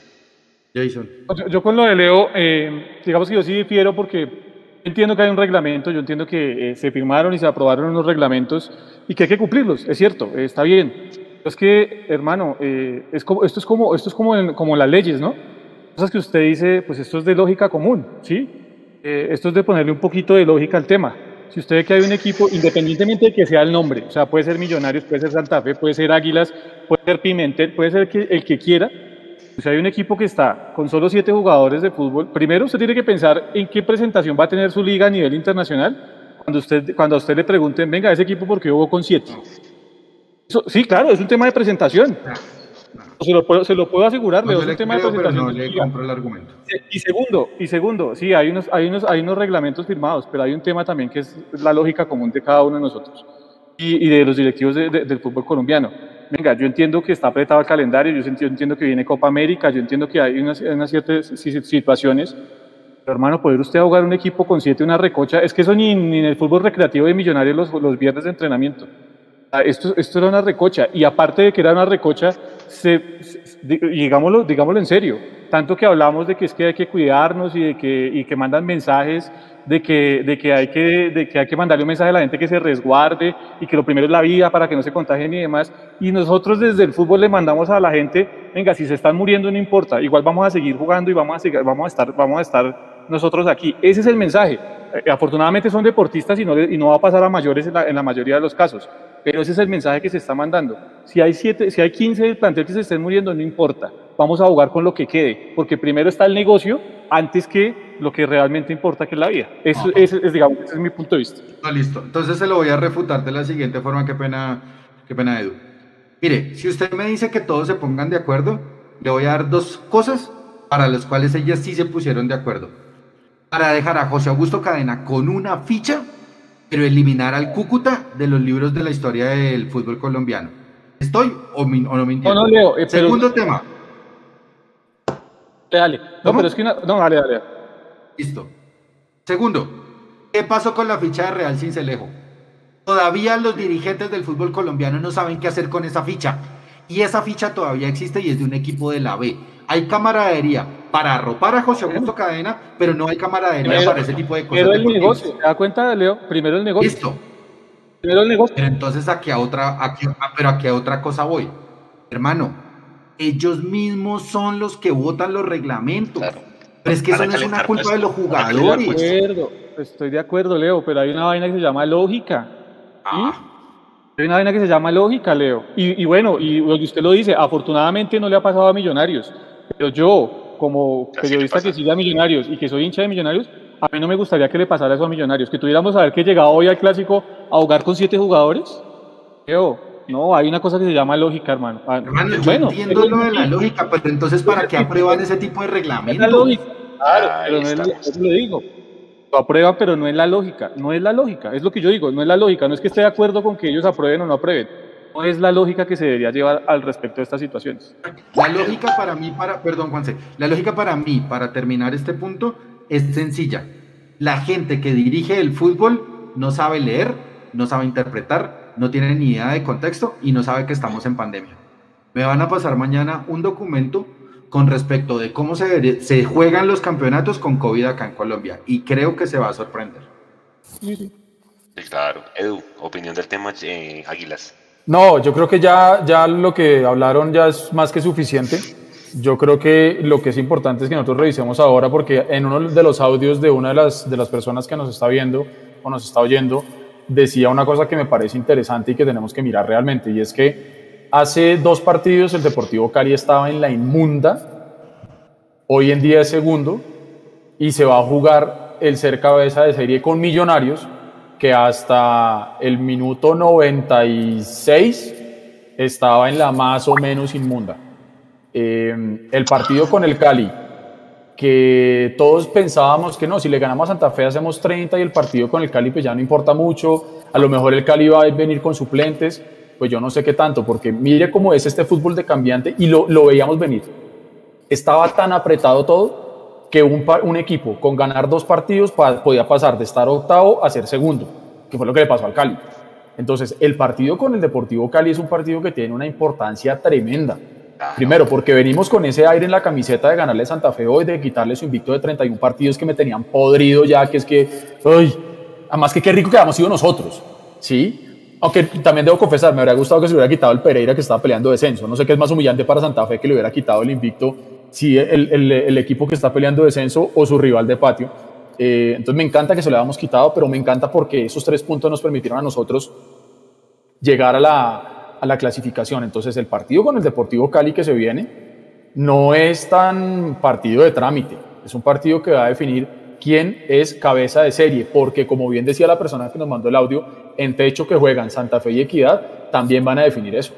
Jason. Yo, yo con lo de Leo, eh, digamos que yo sí difiero porque entiendo que hay un reglamento, yo entiendo que eh, se firmaron y se aprobaron unos reglamentos y que hay que cumplirlos, es cierto, eh, está bien. Pero Es que, hermano, eh, es como, esto es como, esto es como, en- como las leyes, ¿no? Cosas que usted dice, pues esto es de lógica común, ¿sí? Eh, esto es de ponerle un poquito de lógica al tema. Si usted ve que hay un equipo, independientemente de que sea el nombre, o sea, puede ser Millonarios, puede ser Santa Fe, puede ser Águilas, puede ser Pimentel, puede ser que- el que quiera, o sea, hay un equipo que está con solo siete jugadores de fútbol. Primero, usted tiene que pensar en qué presentación va a tener su liga a nivel internacional. Cuando, usted, cuando a usted le pregunten, venga, ese equipo, ¿por qué jugó con siete? Eso- sí, claro, es un tema de presentación. Se lo puedo, se lo puedo asegurar, No, es un tema de creo, pero presentación. no de le compro el argumento. Y segundo, y segundo, sí, hay unos, hay, unos, hay unos reglamentos firmados, pero hay un tema también que es la lógica común de cada uno de nosotros y, y de los directivos de- de- del fútbol colombiano. Venga, yo entiendo que está apretado el calendario, yo, ent- yo entiendo que viene Copa América, yo entiendo que hay unas, unas ciertas si- situaciones, pero hermano, poder usted jugar un equipo con siete, una recocha, es que eso ni, ni en el fútbol recreativo de Millonarios los, los viernes de entrenamiento. Esto, esto era una recocha, y aparte de que era una recocha, se, se- di- digámoslo, digámoslo en serio, tanto que hablamos de que es que hay que cuidarnos y de que, y que mandan mensajes de que, de, que hay que, de que hay que mandarle un mensaje a la gente que se resguarde y que lo primero es la vida para que no se contagien y demás. Y nosotros desde el fútbol le mandamos a la gente, venga, si se están muriendo no importa, igual vamos a seguir jugando y vamos a, seguir- vamos a, estar, vamos a estar nosotros aquí. Ese es el mensaje. Eh, afortunadamente son deportistas y no, y no va a pasar a mayores en la, en la mayoría de los casos. Pero ese es el mensaje que se está mandando. Si hay, siete, si hay 15 del plantel que se estén muriendo, no importa. Vamos a jugar con lo que quede, porque primero está el negocio antes que lo que realmente importa, que es la vida. Eso, ese es, digamos, ese es mi punto de vista. No, listo. Entonces se lo voy a refutar de la siguiente forma. Qué pena, qué pena, Edu. Mire, si usted me dice que todos se pongan de acuerdo, le voy a dar dos cosas para las cuales ellas sí se pusieron de acuerdo. Para dejar a José Augusto Cadena con una ficha, pero eliminar al Cúcuta de los libros de la historia del fútbol colombiano. ¿Estoy o, mi- o no mintiendo? No, no, Leo, eh, pero- Segundo tema. Dale, no, ¿Cómo? pero es que una- no, dale, dale. Listo. Segundo, ¿qué pasó con la ficha de Real Cincelejo? Todavía los dirigentes del fútbol colombiano no saben qué hacer con esa ficha. Y esa ficha todavía existe y es de un equipo de la B. Hay camaradería para arropar a José Augusto Cadena, pero no hay camaradería Pero- para ese tipo de cosas. Pero el negocio, ¿te das cuenta, Leo? Primero el negocio. Listo. Primero el negocio. Pero entonces aquí a otra, a- pero aquí a otra cosa voy. Hermano, ellos mismos son los que votan los reglamentos. Pero es que eso no es una culpa de los a Estoy de jugadores. acuerdo, estoy de acuerdo, Leo, pero hay una vaina que se llama lógica. Ah. ¿sí? Hay una vaina que se llama lógica, Leo. Y, y bueno, y lo que usted lo dice, afortunadamente no le ha pasado a Millonarios. Pero yo, como periodista que sigue a Millonarios y que soy hincha de Millonarios, a mí no me gustaría que le pasara eso a Millonarios. Que tuviéramos a ver que llegaba hoy al clásico a jugar con siete jugadores. Leo, no, hay una cosa que se llama lógica, hermano. Ah, Hermano, yo bueno, entiendo lo de la lógica, pero entonces ¿para qué aprueban ese tipo de es la reglamentos? lógica. Claro, Ahí pero no es, lo digo. Lo aprueban, pero no es la lógica. No es la lógica. Es lo que yo digo. No es la lógica. No es que esté de acuerdo con que ellos aprueben o no aprueben. No es la lógica que se debería llevar al respecto de estas situaciones. La lógica para mí, para, perdón Juanse, la lógica para mí, para terminar este punto, es sencilla. La gente que dirige el fútbol no sabe leer, no sabe interpretar, no tiene ni idea de contexto y no sabe que estamos en pandemia. Me van a pasar mañana un documento con respecto de cómo se, se juegan los campeonatos con COVID acá en Colombia y creo que se va a sorprender. Sí, claro. Edu, opinión del tema, eh, Águilas. No, yo creo que ya, ya lo que hablaron ya es más que suficiente. Yo creo que lo que es importante es que nosotros revisemos ahora, porque en uno de los audios de una de las, de las personas que nos está viendo o nos está oyendo, decía una cosa que me parece interesante y que tenemos que mirar realmente, y es que hace dos partidos el Deportivo Cali estaba en la inmunda, hoy en día es segundo, y se va a jugar el ser cabeza de serie con Millonarios, que hasta el minuto 96 estaba en la más o menos inmunda. Eh, el partido con el Cali, que todos pensábamos que no, si le ganamos a Santa Fe hacemos 30 y el partido con el Cali pues ya no importa mucho, a lo mejor el Cali va a venir con suplentes, pues yo no sé qué tanto, porque mire cómo es este fútbol de cambiante y lo, lo veíamos venir. Estaba tan apretado todo que un, un equipo con ganar dos partidos pa- podía pasar de estar octavo a ser segundo, que fue lo que le pasó al Cali. Entonces, el partido con el Deportivo Cali es un partido que tiene una importancia tremenda. Primero, porque venimos con ese aire en la camiseta de ganarle Santa Fe hoy, de quitarle su invicto de 31 partidos que me tenían podrido ya, que es que, ay, además que qué rico que habíamos sido nosotros, ¿sí? Aunque también debo confesar, me habría gustado que se hubiera quitado el Pereira que estaba peleando descenso. No sé qué es más humillante para Santa Fe que le hubiera quitado el invicto, si el, el- el equipo que está peleando descenso o su rival de patio. Eh, entonces me encanta que se lo hayamos quitado, pero me encanta porque esos tres puntos nos permitieron a nosotros llegar a la, a la clasificación. Entonces el partido con el Deportivo Cali que se viene no es tan partido de trámite, es un partido que va a definir quién es cabeza de serie, porque como bien decía la persona que nos mandó el audio, en techo que juegan Santa Fe y Equidad también van a definir eso.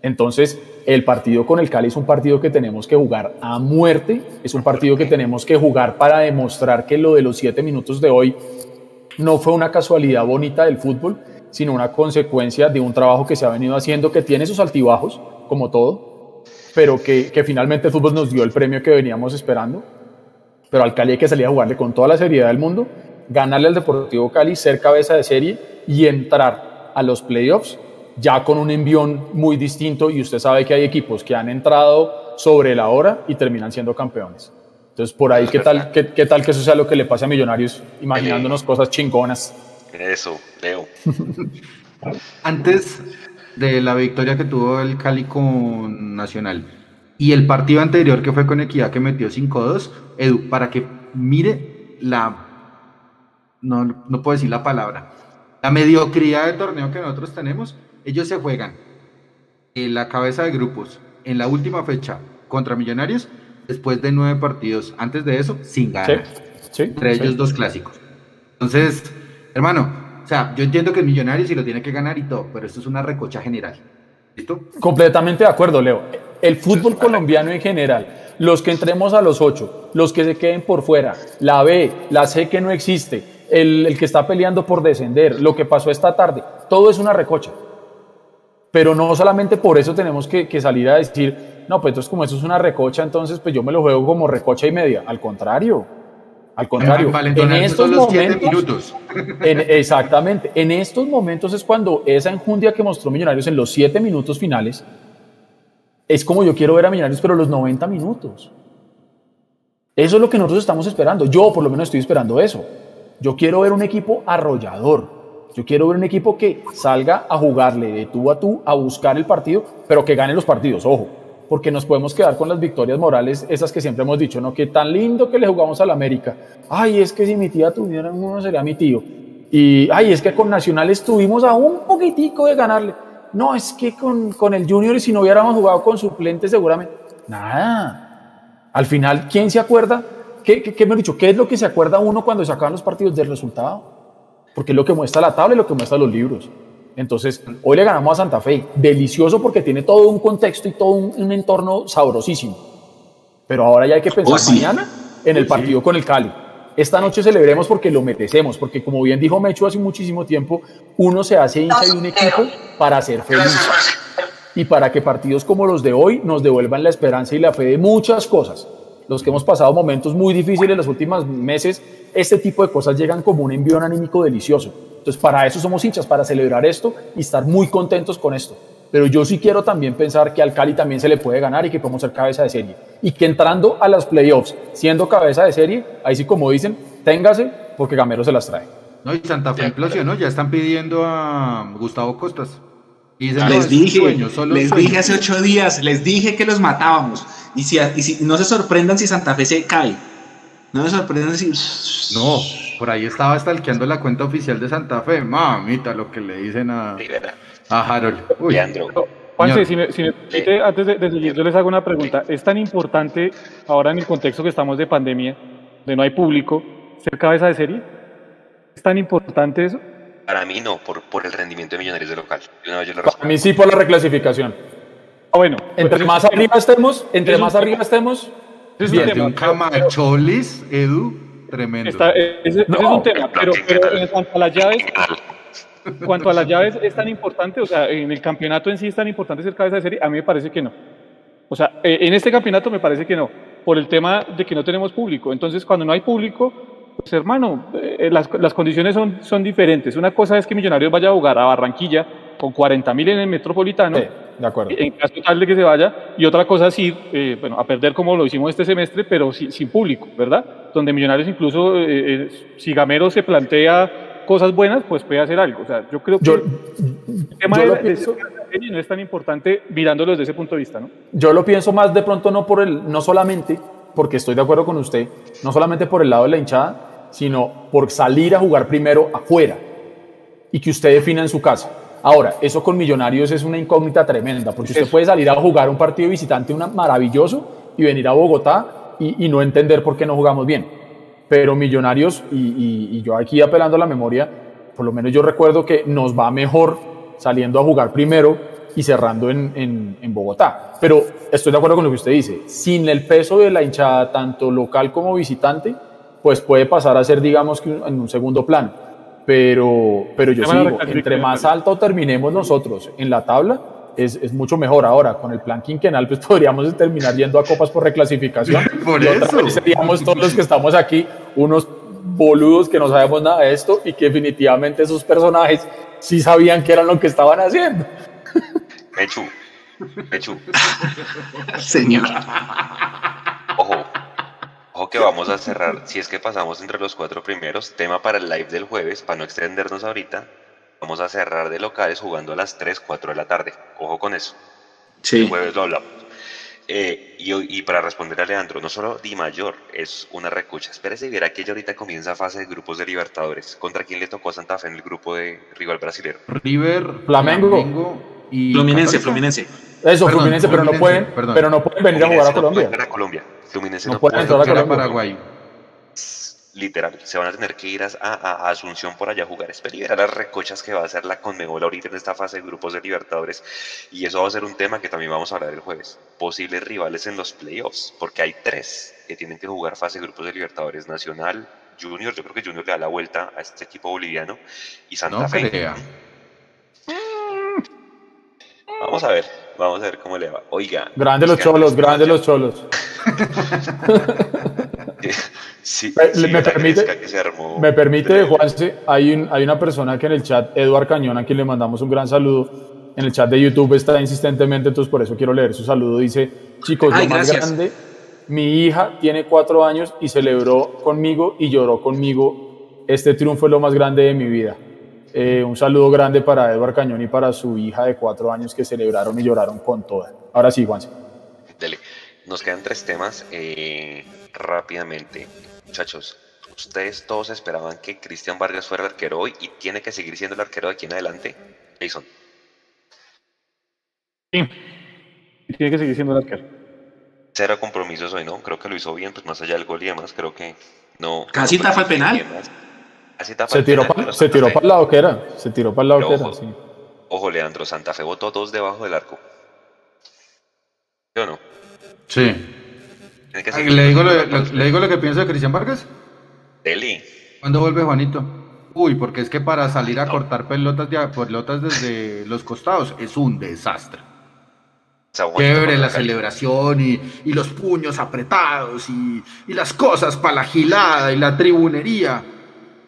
Entonces, el partido con el Cali es un partido que tenemos que jugar a muerte, es un partido que tenemos que jugar para demostrar que lo de los siete minutos de hoy no fue una casualidad bonita del fútbol, sino una consecuencia de un trabajo que se ha venido haciendo, que tiene sus altibajos, como todo, pero que, que finalmente el fútbol nos dio el premio que veníamos esperando. Pero al Cali hay que salir a jugarle con toda la seriedad del mundo, ganarle al Deportivo Cali, ser cabeza de serie y entrar a los playoffs ya con un envión muy distinto y usted sabe que hay equipos que han entrado sobre la hora y terminan siendo campeones. Entonces, por ahí, ¿qué tal, qué, qué tal que eso sea lo que le pase a Millonarios, imaginándonos cosas chingonas? Eso, Leo. Antes de la victoria que tuvo el Cali con Nacional y el partido anterior que fue con Equidad que metió 5-2, Edu, para que mire la, no, no puedo decir la palabra, la mediocridad del torneo que nosotros tenemos, ellos se juegan en la cabeza de grupos en la última fecha contra Millonarios después de nueve partidos. Antes de eso, sin ganar. Sí, entre sí. ellos dos clásicos. Entonces, hermano, o sea, yo entiendo que el Millonarios y lo tiene que ganar y todo, pero esto es una recocha general. ¿Listo? Completamente de acuerdo, Leo. El fútbol colombiano en general, los que entremos a los ocho, los que se queden por fuera, la B, la C que no existe, el, el que está peleando por descender, lo que pasó esta tarde, todo es una recocha. Pero no solamente por eso tenemos que, que salir a decir, no, pues entonces como eso es una recocha, entonces pues yo me lo juego como recocha y media. Al contrario, al contrario. En Valentonarse estos los momentos, minutos. en- exactamente. En estos momentos es cuando esa enjundia que mostró Millonarios en los siete minutos finales es como yo quiero ver a Millonarios, pero los 90 minutos. Eso es lo que nosotros estamos esperando. Yo por lo menos estoy esperando eso. Yo quiero ver un equipo arrollador. Yo quiero ver un equipo que salga a jugarle de tú a tú, a buscar el partido, pero que gane los partidos, ojo. Porque nos podemos quedar con las victorias morales, esas que siempre hemos dicho, ¿no? Que tan lindo que le jugamos al América. Ay, es que si mi tía tuviera uno sería mi tío. Y, ay, es que con Nacional estuvimos a un poquitico de ganarle. No, es que con, con el Junior, si no hubiéramos jugado con suplentes, seguramente. Nada. Al final, ¿quién se acuerda? ¿Qué, qué, qué me he dicho? ¿Qué es lo que se acuerda uno cuando se acaban los partidos del resultado? Porque es lo que muestra la tabla y lo que muestra los libros. Entonces, hoy le ganamos a Santa Fe. Delicioso porque tiene todo un contexto y todo un, un entorno sabrosísimo. Pero ahora ya hay que pensar Oh, sí. mañana en el partido con el Cali. Esta noche celebremos porque lo merecemos, porque como bien dijo Mecho hace muchísimo tiempo, uno se hace hincha de un equipo para ser feliz y para que partidos como los de hoy nos devuelvan la esperanza y la fe de muchas cosas. Los que hemos pasado momentos muy difíciles en los últimos meses, este tipo de cosas llegan como un envío anímico delicioso. Entonces, para eso somos hinchas, para celebrar esto y estar muy contentos con esto. Pero yo sí quiero también pensar que al Cali también se le puede ganar y que podemos ser cabeza de serie. Y que entrando a las playoffs, siendo cabeza de serie, ahí sí como dicen, téngase porque Gamero se las trae. No, y Santa Fe implosionó, ya están pidiendo a Gustavo Costas. Y dicen, no, Les es dije, sueño, solo les sueño. dije hace ocho días, les dije que los matábamos. Y si, y si no se sorprendan si Santa Fe se cae. No se sorprendan si. No, por ahí estaba stalkeando la cuenta oficial de Santa Fe. Mamita, lo que le dicen a, a Harold. Uy, Juanse, si me, si me permite, antes de, de seguir, yo les hago una pregunta. ¿Es tan importante ahora en el contexto que estamos de pandemia, de no hay público, ser cabeza de serie? ¿Es tan importante eso? Para mí no, por, por el rendimiento de Millonarios de local. De una vez yo lo Para mí sí por la reclasificación. Ah, bueno. Entre más arriba estemos, entre más arriba estemos, Es bien. un Camacholis, Edu, tremendo. Está- eh, es un tema, pero, pero en cuanto a las llaves, en cuanto a las llaves es tan importante, o sea, en el campeonato en sí es tan importante ser cabeza de serie, a mí me parece que no. O sea, eh, en este campeonato me parece que no, por el tema de que no tenemos público. Entonces, cuando no hay público, pues hermano, eh, las, las condiciones son, son diferentes. Una cosa es que Millonarios vaya a jugar a Barranquilla con 40 mil en el Metropolitano, de acuerdo. en caso tal de que se vaya, y otra cosa es ir, eh, bueno, a perder como lo hicimos este semestre, pero si- sin público, ¿verdad? Donde Millonarios incluso, eh, eh, si Gamero se plantea cosas buenas, pues puede hacer algo. O sea, yo creo que Yo- el tema yo de, lo pienso- no es tan importante mirándolo desde ese punto de vista, ¿no? Yo lo pienso más de pronto no por el, no solamente, porque estoy de acuerdo con usted, no solamente por el lado de la hinchada, sino por salir a jugar primero afuera y que usted defina en su casa. Ahora, eso con Millonarios es una incógnita tremenda, porque usted puede salir a jugar un partido visitante una, maravilloso y venir a Bogotá y, y no entender por qué no jugamos bien. Pero Millonarios, y, y- y yo aquí apelando a la memoria, por lo menos yo recuerdo que nos va mejor saliendo a jugar primero y cerrando en, en- en Bogotá. Pero estoy de acuerdo con lo que usted dice, sin el peso de la hinchada, tanto local como visitante, pues puede pasar a ser, digamos, en un segundo plano. Pero, pero yo recalcitrante, entre más alto terminemos nosotros en la tabla, es, es mucho mejor. Ahora, con el plan quinquenal, pues podríamos terminar yendo a copas por reclasificación. Por Y otra vez seríamos todos los que estamos aquí unos boludos que no sabemos nada de esto y que definitivamente esos personajes sí sabían qué eran lo que estaban haciendo. Mechu, Mechu, Señor. ojo, ojo que vamos a cerrar, si es que pasamos entre los cuatro primeros, tema para el live del jueves, para no extendernos ahorita, vamos a cerrar de locales jugando a las 3, 4 de la tarde, ojo con eso. Sí. El jueves lo hablamos. Eh, y, y para responder a Leandro, no solo Di Mayor es una recocha. Espérese y verá que ya ahorita comienza fase de grupos de Libertadores. ¿Contra quién le tocó a Santa Fe en el grupo de rival brasilero? River, Flamengo. y Fluminense, Católica. Fluminense. Eso, Perdón, Fluminense, pero no pueden, perdón. pero no pueden venir a jugar a no Colombia. entrar a Colombia. Fluminense No no, pueden puede entrar a Colombia. Paraguay. Literal, se van a tener que ir a, a- a Asunción por allá a jugar. Espera y verá las recochas que va a hacer la Conmebol ahorita en esta fase de grupos de Libertadores. Y eso va a ser un tema que también vamos a hablar el jueves. Posibles rivales en los playoffs, porque hay tres que tienen que jugar fase de grupos de Libertadores. Nacional, Junior, yo creo que Junior le da la vuelta a este equipo boliviano. Y Santa No Fe. crea. Vamos a ver, vamos a ver cómo le va. Oiga. Grandes los cholos, grandes los cholos. Sí, Me- sí, me la permite- gresca que se armó. Me permite, Juanse, hay, un, hay una persona que en el chat, Eduard Cañón, a quien le mandamos un gran saludo, en el chat de YouTube está insistentemente, entonces por eso quiero leer su saludo. Dice, chicos, Ay, lo más gracias. grande, mi hija tiene cuatro años y celebró conmigo y lloró conmigo. Este triunfo es lo más grande de mi vida. Eh, un saludo grande para Edward Cañón y para su hija de cuatro años que celebraron y lloraron con toda. Ahora sí, Juanse. Dele. Nos quedan tres temas eh, rápidamente. Muchachos, ustedes todos esperaban que Cristian Vargas fuera el arquero hoy y tiene que seguir siendo el arquero de aquí en adelante. Jason. Sí. Tiene que seguir siendo el arquero. Cero compromisos hoy, ¿no? Creo que lo hizo bien, pues más allá del gol y demás, creo que no. Casi no tapa el exigir penal. demás. Casi tapa Se tiró, pa- para el lado que era. Se tiró para el lado Pero que era. ojo. sí. Ojo, Leandro, Santa Fe botó dos debajo del arco. ¿Sí o no? Sí. Que seguir ¿Le digo, lo. ¿Le digo lo que pienso de Cristian Vargas? Deli. ¿Cuándo vuelve Juanito? Uy, porque es que para salir a cortar pelotas, de, pelotas desde los costados es un desastre. Con la celebración y, y los puños apretados y, y las cosas para la gilada y la tribunería.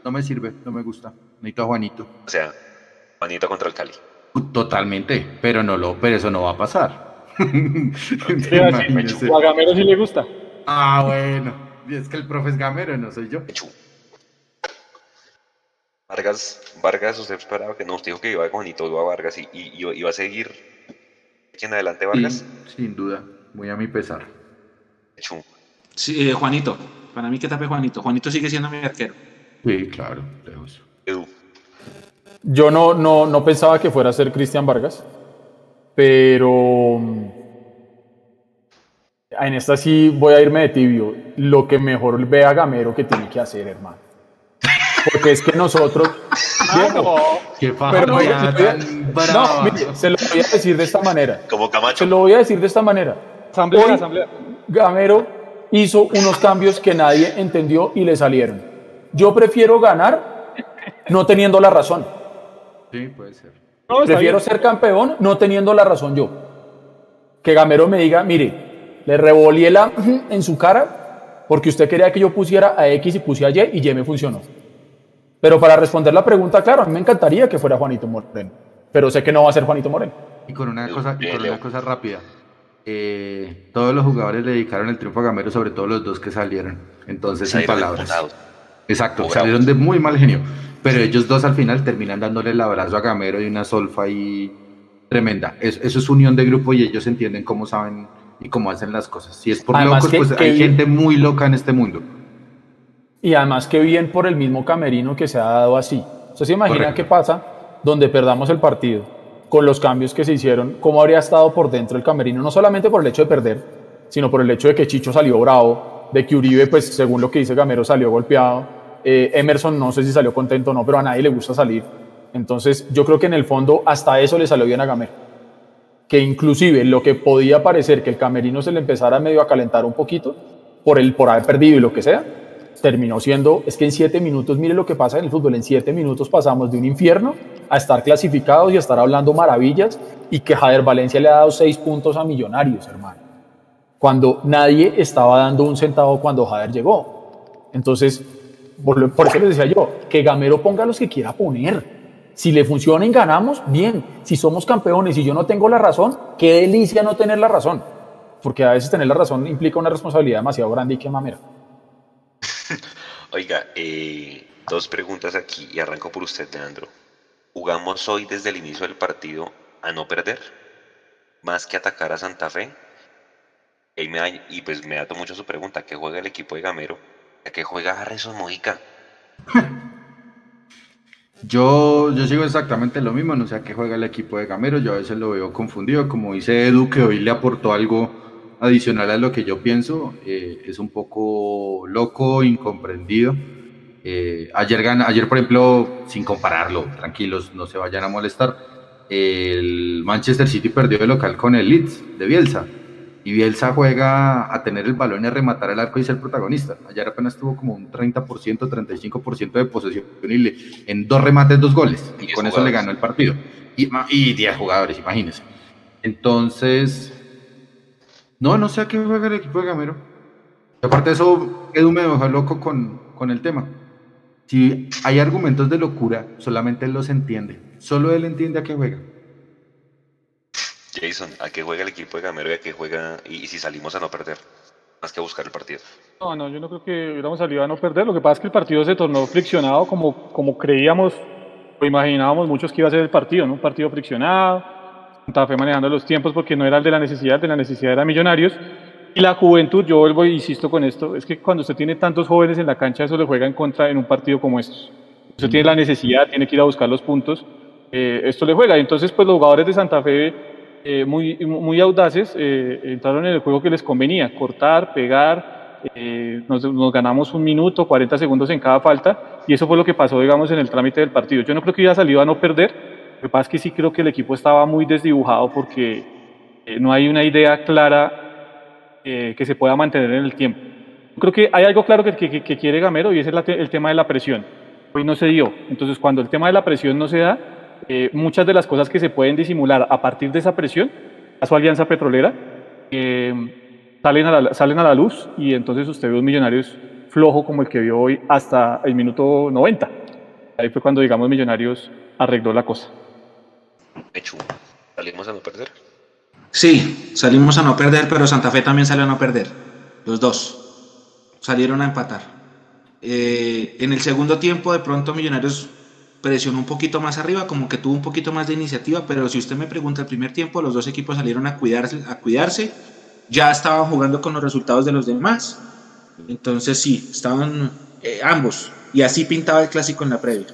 No me sirve, no me gusta. Necesito a Juanito. O sea, Juanito contra el Cali. Totalmente, pero no lo, pero eso no va a pasar. A a Gamero sí le gusta. Ah, bueno. Y es que el profe es gamero, no soy yo. Vargas, Vargas, usted esperaba que no, usted dijo que iba con Juanito, iba a Vargas y, y, y iba a seguir aquí en adelante Vargas. Sí, sin duda, muy a mi pesar. Sí, eh, Juanito. Para mí que tape Juanito. Juanito sigue siendo mi arquero. Sí, claro, lejos. Edu. Yo no, no, no pensaba que fuera a ser Cristian Vargas, pero mm, en esta sí voy a irme de tibio. Lo que mejor ve a Gamero que tiene que hacer, hermano. Porque es que nosotros. Viejo, Qué pero no, mire, se lo voy a decir de esta manera. Como Camacho. Se lo voy a decir de esta manera. Asamblea, Hoy, asamblea. Gamero hizo unos cambios que nadie entendió y le salieron. Yo prefiero ganar no teniendo la razón. Sí, puede ser. No, Prefiero bien. ser campeón no teniendo la razón yo. Que Gamero me diga, mire, le revolí la en su cara porque usted quería que yo pusiera a X y puse a Y y Y me funcionó. Pero para responder la pregunta, claro, a mí me encantaría que fuera Juanito Moreno, pero sé que no va a ser Juanito Moreno. Y con una cosa, y con una cosa rápida. Eh, todos los jugadores le dedicaron el triunfo a Gamero, sobre todo los dos que salieron. Entonces, sin palabras. Exacto, Como salieron de muy mal genio. Pero ellos dos al final terminan dándole el abrazo a Gamero y una solfa ahí tremenda. Es- eso es unión de grupo y ellos entienden cómo saben y cómo hacen las cosas. Si es por Además locos, que- pues que hay bien- gente muy loca en este mundo. Y además que bien por el mismo camerino que se ha dado así. ¿Usted se imagina Correcto. qué pasa donde perdamos el partido con los cambios que se hicieron? ¿Cómo habría estado por dentro el camerino? No solamente por el hecho de perder, sino por el hecho de que Chicho salió bravo, de que Uribe, pues según lo que dice Gamero, salió golpeado. Eh, Emerson no sé si salió contento o no, pero a nadie le gusta salir. Entonces yo creo que en el fondo hasta eso le salió bien a Gamero. Que inclusive lo que podía parecer que el camerino se le empezara medio a calentar un poquito por, el, por haber perdido y lo que sea, terminó siendo, es que en siete minutos, mire lo que pasa en el fútbol, en siete minutos pasamos de un infierno a estar clasificados y a estar hablando maravillas y que Jader Valencia le ha dado seis puntos a Millonarios, hermano. Cuando nadie estaba dando un centavo cuando Jader llegó. Entonces, por, eso les decía yo, que Gamero ponga los que quiera poner. Si le funciona ganamos, bien. Si somos campeones y yo no tengo la razón, qué delicia no tener la razón. Porque a veces tener la razón implica una responsabilidad demasiado grande y qué mamera. Oiga, eh, dos preguntas aquí y arranco por usted, Leandro. ¿Jugamos hoy desde el inicio del partido a no perder? Más que atacar a Santa Fe. Y, me y pues me dato mucho su pregunta, ¿qué juega el equipo de Gamero? ¿A qué juega Harrison Mojica? Yo, yo sigo exactamente lo mismo, no sé a qué juega el equipo de Gamero, yo a veces lo veo confundido, como dice Edu, que hoy le aportó algo adicional a lo que yo pienso, eh, es un poco loco, incomprendido. Eh, ayer, gana, ayer, por ejemplo, sin compararlo, tranquilos, no se vayan a molestar, el Manchester City perdió de local con el Leeds de Bielsa. Y Bielsa juega a tener el balón y a rematar el arco y ser protagonista. Ayer apenas tuvo como un 30%, 35% de posesión y le- en dos remates, dos goles. Y con eso le ganó el partido. Y, y 10 jugadores, imagínense. Entonces, no, no sé a qué juega el equipo de Gamero. Y aparte de eso, Edu me dejó loco con, con el tema. Si hay argumentos de locura, solamente él los entiende. Solo él entiende a qué juega. Jason, ¿a qué juega el equipo de Gamero y a qué juega y, si salimos a no perder? Más que a buscar el partido. No, no, yo no creo que hubiéramos salido a no perder. Lo que pasa es que el partido se tornó friccionado como, como creíamos o imaginábamos muchos que iba a ser el partido, ¿no? Un partido friccionado, Santa Fe manejando los tiempos porque no era el de la necesidad, el de la necesidad era Millonarios. Y la juventud, yo vuelvo e insisto con esto, es que cuando usted tiene tantos jóvenes en la cancha, eso le juega en contra en un partido como estos. Usted tiene la necesidad, tiene que ir a buscar los puntos, eh, esto le juega. Y entonces, pues los jugadores de Santa Fe, eh, muy, muy audaces, eh, entraron en el juego que les convenía, cortar, pegar, eh, nos, nos, ganamos un minuto, 40 segundos en cada falta, y eso fue lo que pasó, digamos, en el trámite del partido. Yo no creo que hubiera salido a no perder, lo que pasa es que sí creo que el equipo estaba muy desdibujado porque eh, no hay una idea clara eh, que se pueda mantener en el tiempo. Creo que hay algo claro que, que, que quiere Gamero y ese es el tema de la presión. Hoy no se dio. Entonces, cuando el tema de la presión no se da, eh, muchas de las cosas que se pueden disimular a partir de esa presión, a su alianza petrolera, eh, salen, a la, salen a la luz y entonces usted ve un Millonarios flojo como el que vio hoy hasta el minuto 90. Ahí fue cuando, digamos, Millonarios arregló la cosa. Hecho, salimos a no perder. Sí, salimos a no perder, pero Santa Fe también salió a no perder. Los dos salieron a empatar. Eh, en el segundo tiempo, de pronto Millonarios presionó un poquito más arriba, como que tuvo un poquito más de iniciativa, pero si usted me pregunta el primer tiempo, los dos equipos salieron a cuidarse, a cuidarse, ya estaban jugando con los resultados de los demás, entonces sí, estaban eh, ambos, y así pintaba el clásico en la previa.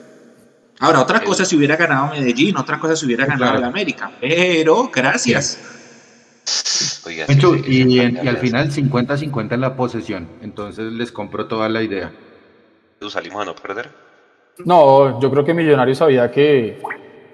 Ahora, otra cosa si hubiera ganado Medellín, otra cosa si hubiera ganado Claro. el América, pero gracias. Oiga, sí, sí, y, sí, en- y al final 50-50 en la posesión. Entonces les compro toda la idea. ¿Tú salimos a no perder? No, yo creo que Millonarios sabía que,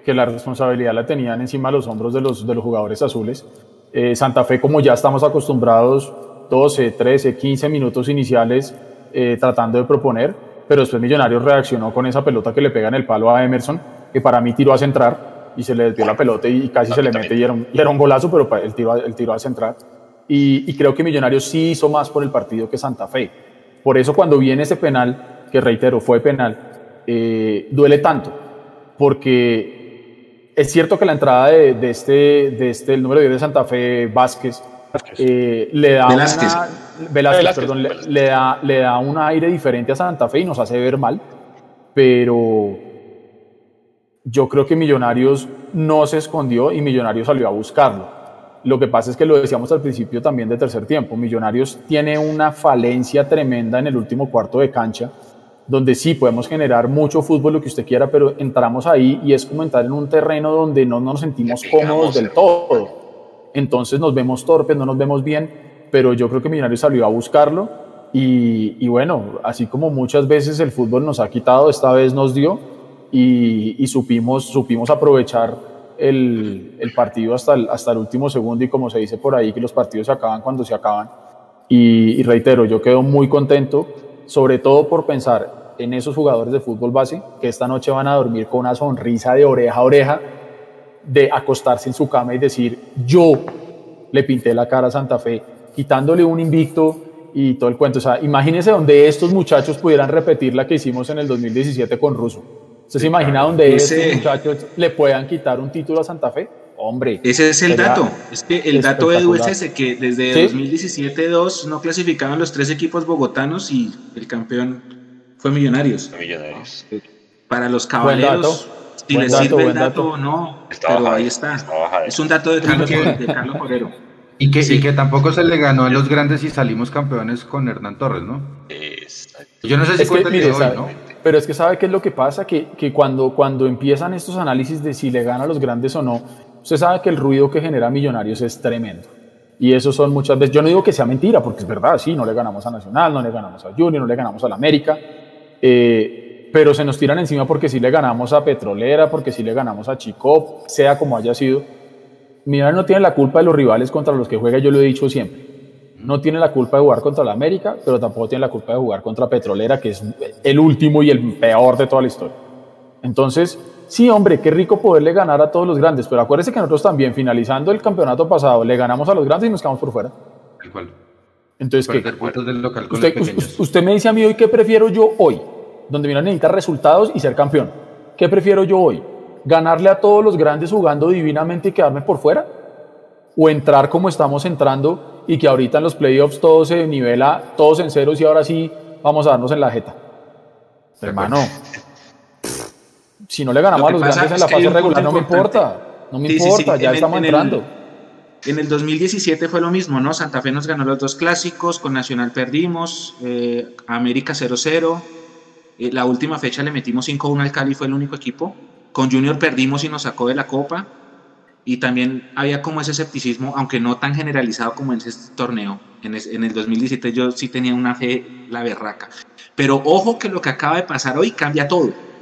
que la responsabilidad la tenían encima de los hombros de los, de los jugadores azules. Eh, Santa Fe, como ya estamos acostumbrados, 12, 13, 15 minutos iniciales eh, tratando de proponer, pero después Millonarios reaccionó con esa pelota que le pega en el palo a Emerson, que para mí tiró a centrar y se le desvió la pelota y casi se le mete y era un, y era un golazo, pero el tiro, el tiro a centrar. Y, y creo que Millonarios sí hizo más por el partido que Santa Fe. Por eso cuando viene ese penal, que reitero, fue penal, eh, duele tanto, porque es cierto que la entrada de, de este, de este, el número 10 de Santa Fe, Vázquez, eh, le da Velázquez. una, Velázquez, Velázquez, perdón, le, le da, le da un aire diferente a Santa Fe y nos hace ver mal, pero yo creo que Millonarios no se escondió y Millonarios salió a buscarlo. Lo que pasa es que lo decíamos al principio también de tercer tiempo, Millonarios tiene una falencia tremenda en el último cuarto de cancha, donde sí podemos generar mucho fútbol, lo que usted quiera, pero entramos ahí y es como entrar en un terreno donde no nos sentimos cómodos del todo. Entonces nos vemos torpes, no nos vemos bien, pero yo creo que Millonarios salió a buscarlo y, y bueno, así como muchas veces el fútbol nos ha quitado, esta vez nos dio y, y supimos, supimos aprovechar el, el partido hasta el, hasta el último segundo y como se dice por ahí, que los partidos se acaban cuando se acaban. Y, y reitero, yo quedo muy contento, sobre todo por pensar en esos jugadores de fútbol base que esta noche van a dormir con una sonrisa de oreja a oreja, de acostarse en su cama y decir, yo le pinté la cara a Santa Fe, quitándole un invicto y todo el cuento. O sea, imagínense donde estos muchachos pudieran repetir la que hicimos en el 2017 con Russo. ¿Usted se imagina donde Ese- estos muchachos le puedan quitar un título a Santa Fe? Hombre. Ese es el dato. Es que el dato Edu es ese, que desde Sí. 2017-2 no clasificaban los tres equipos bogotanos y el campeón fue Millonarios. Millonarios. Para los caballeros, si Buen les dato, sirve el buen dato o no, Está pero bajada, ahí está. Es un dato de Carlos, que- de Carlos Forero. Y que, Sí. y que tampoco se le ganó a los grandes y salimos campeones con Hernán Torres, ¿no? Exacto. Yo no sé si Es que, cuenta el mire, hoy, sabe- ¿no? pero es que sabe qué es lo que pasa, que, que cuando, cuando empiezan estos análisis de si le gana a los grandes o no, usted sabe que el ruido que genera Millonarios es tremendo. Y eso son muchas veces, yo no digo que sea mentira, porque es verdad, sí, no le ganamos a Nacional, no le ganamos a Junior, no le ganamos a la América, eh, pero se nos tiran encima porque sí le ganamos a Petrolera, porque sí le ganamos a Chicop, sea como haya sido. Millonarios no tiene la culpa de los rivales contra los que juega, yo lo he dicho siempre. No tiene la culpa de jugar contra la América, pero tampoco tiene la culpa de jugar contra Petrolera, que es el último y el peor de toda la historia. Entonces, sí, hombre, qué rico poderle ganar a todos los grandes, pero acuérdese que nosotros también, finalizando el campeonato pasado, le ganamos a los grandes y nos quedamos por fuera. Tal cual. Entonces, ¿qué? Del local con Usted, los usted me dice a mí hoy qué prefiero yo hoy, donde mira necesita resultados y ser campeón. ¿Qué prefiero yo hoy? ¿Ganarle a todos los grandes jugando divinamente y quedarme por fuera? o entrar como estamos entrando y que ahorita en los playoffs todo se nivela, todos en ceros y ahora sí vamos a darnos en la jeta. Hermano, si no le ganamos a los grandes en la fase regular, no me importa. No me importa, ya estamos entrando. en el 2017 fue lo mismo, ¿no? Santa Fe nos ganó los dos clásicos, con Nacional perdimos, eh, América 0-0. Eh, la última fecha le metimos 5-1 al Cali, fue el único equipo. Con Junior perdimos y nos sacó de la Copa. Y también había como ese escepticismo, aunque no tan generalizado como en este torneo. En, en el 2017 yo sí tenía una fe, la berraca. Pero ojo que lo que acaba de pasar hoy cambia todo.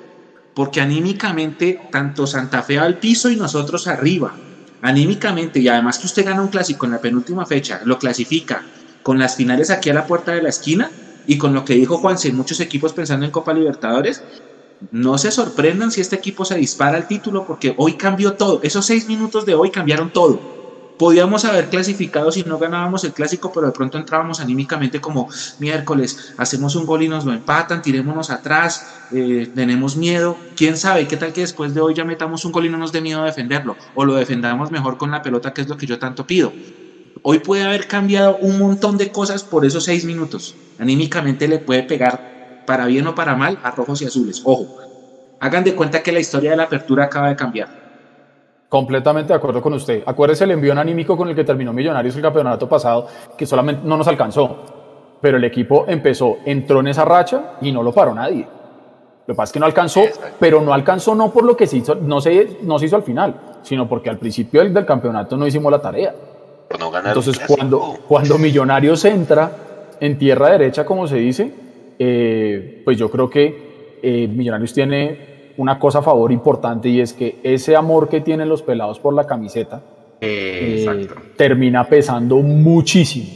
Porque anímicamente, tanto Santa Fe al piso y nosotros arriba. Anímicamente, y además que usted gana un clásico en la penúltima fecha, lo clasifica con las finales aquí a la puerta de la esquina y con lo que dijo Juanse, muchos equipos pensando en Copa Libertadores, no se sorprendan si este equipo se dispara al título porque hoy cambió todo. Esos seis minutos de hoy cambiaron todo podíamos haber clasificado si no ganábamos el clásico, pero de pronto entrábamos anímicamente como miércoles, hacemos un gol y nos lo empatan, tirémonos atrás, eh, tenemos miedo, quién sabe, qué tal que después de hoy ya metamos un gol y no nos dé miedo defenderlo, o lo defendamos mejor con la pelota, que es lo que yo tanto pido. Hoy puede haber cambiado un montón de cosas por esos seis minutos. Anímicamente le puede pegar para bien o para mal a rojos y azules. Ojo, hagan de cuenta que la historia de la apertura acaba de cambiar. Completamente de acuerdo con usted. Acuérdese el envío anímico con el que terminó Millonarios el campeonato pasado, que solamente no nos alcanzó. Pero el equipo empezó, entró en esa racha y no lo paró nadie. Lo que pasa es que no alcanzó, pero no alcanzó no por lo que se hizo, no se, no se hizo al final, sino porque al principio del, campeonato no hicimos la tarea. Entonces, cuando, cuando Millonarios entra en tierra derecha, como se dice, eh, pues yo creo que eh, Millonarios tiene una cosa a favor importante y es que ese amor que tienen los pelados por la camiseta eh, termina pesando muchísimo.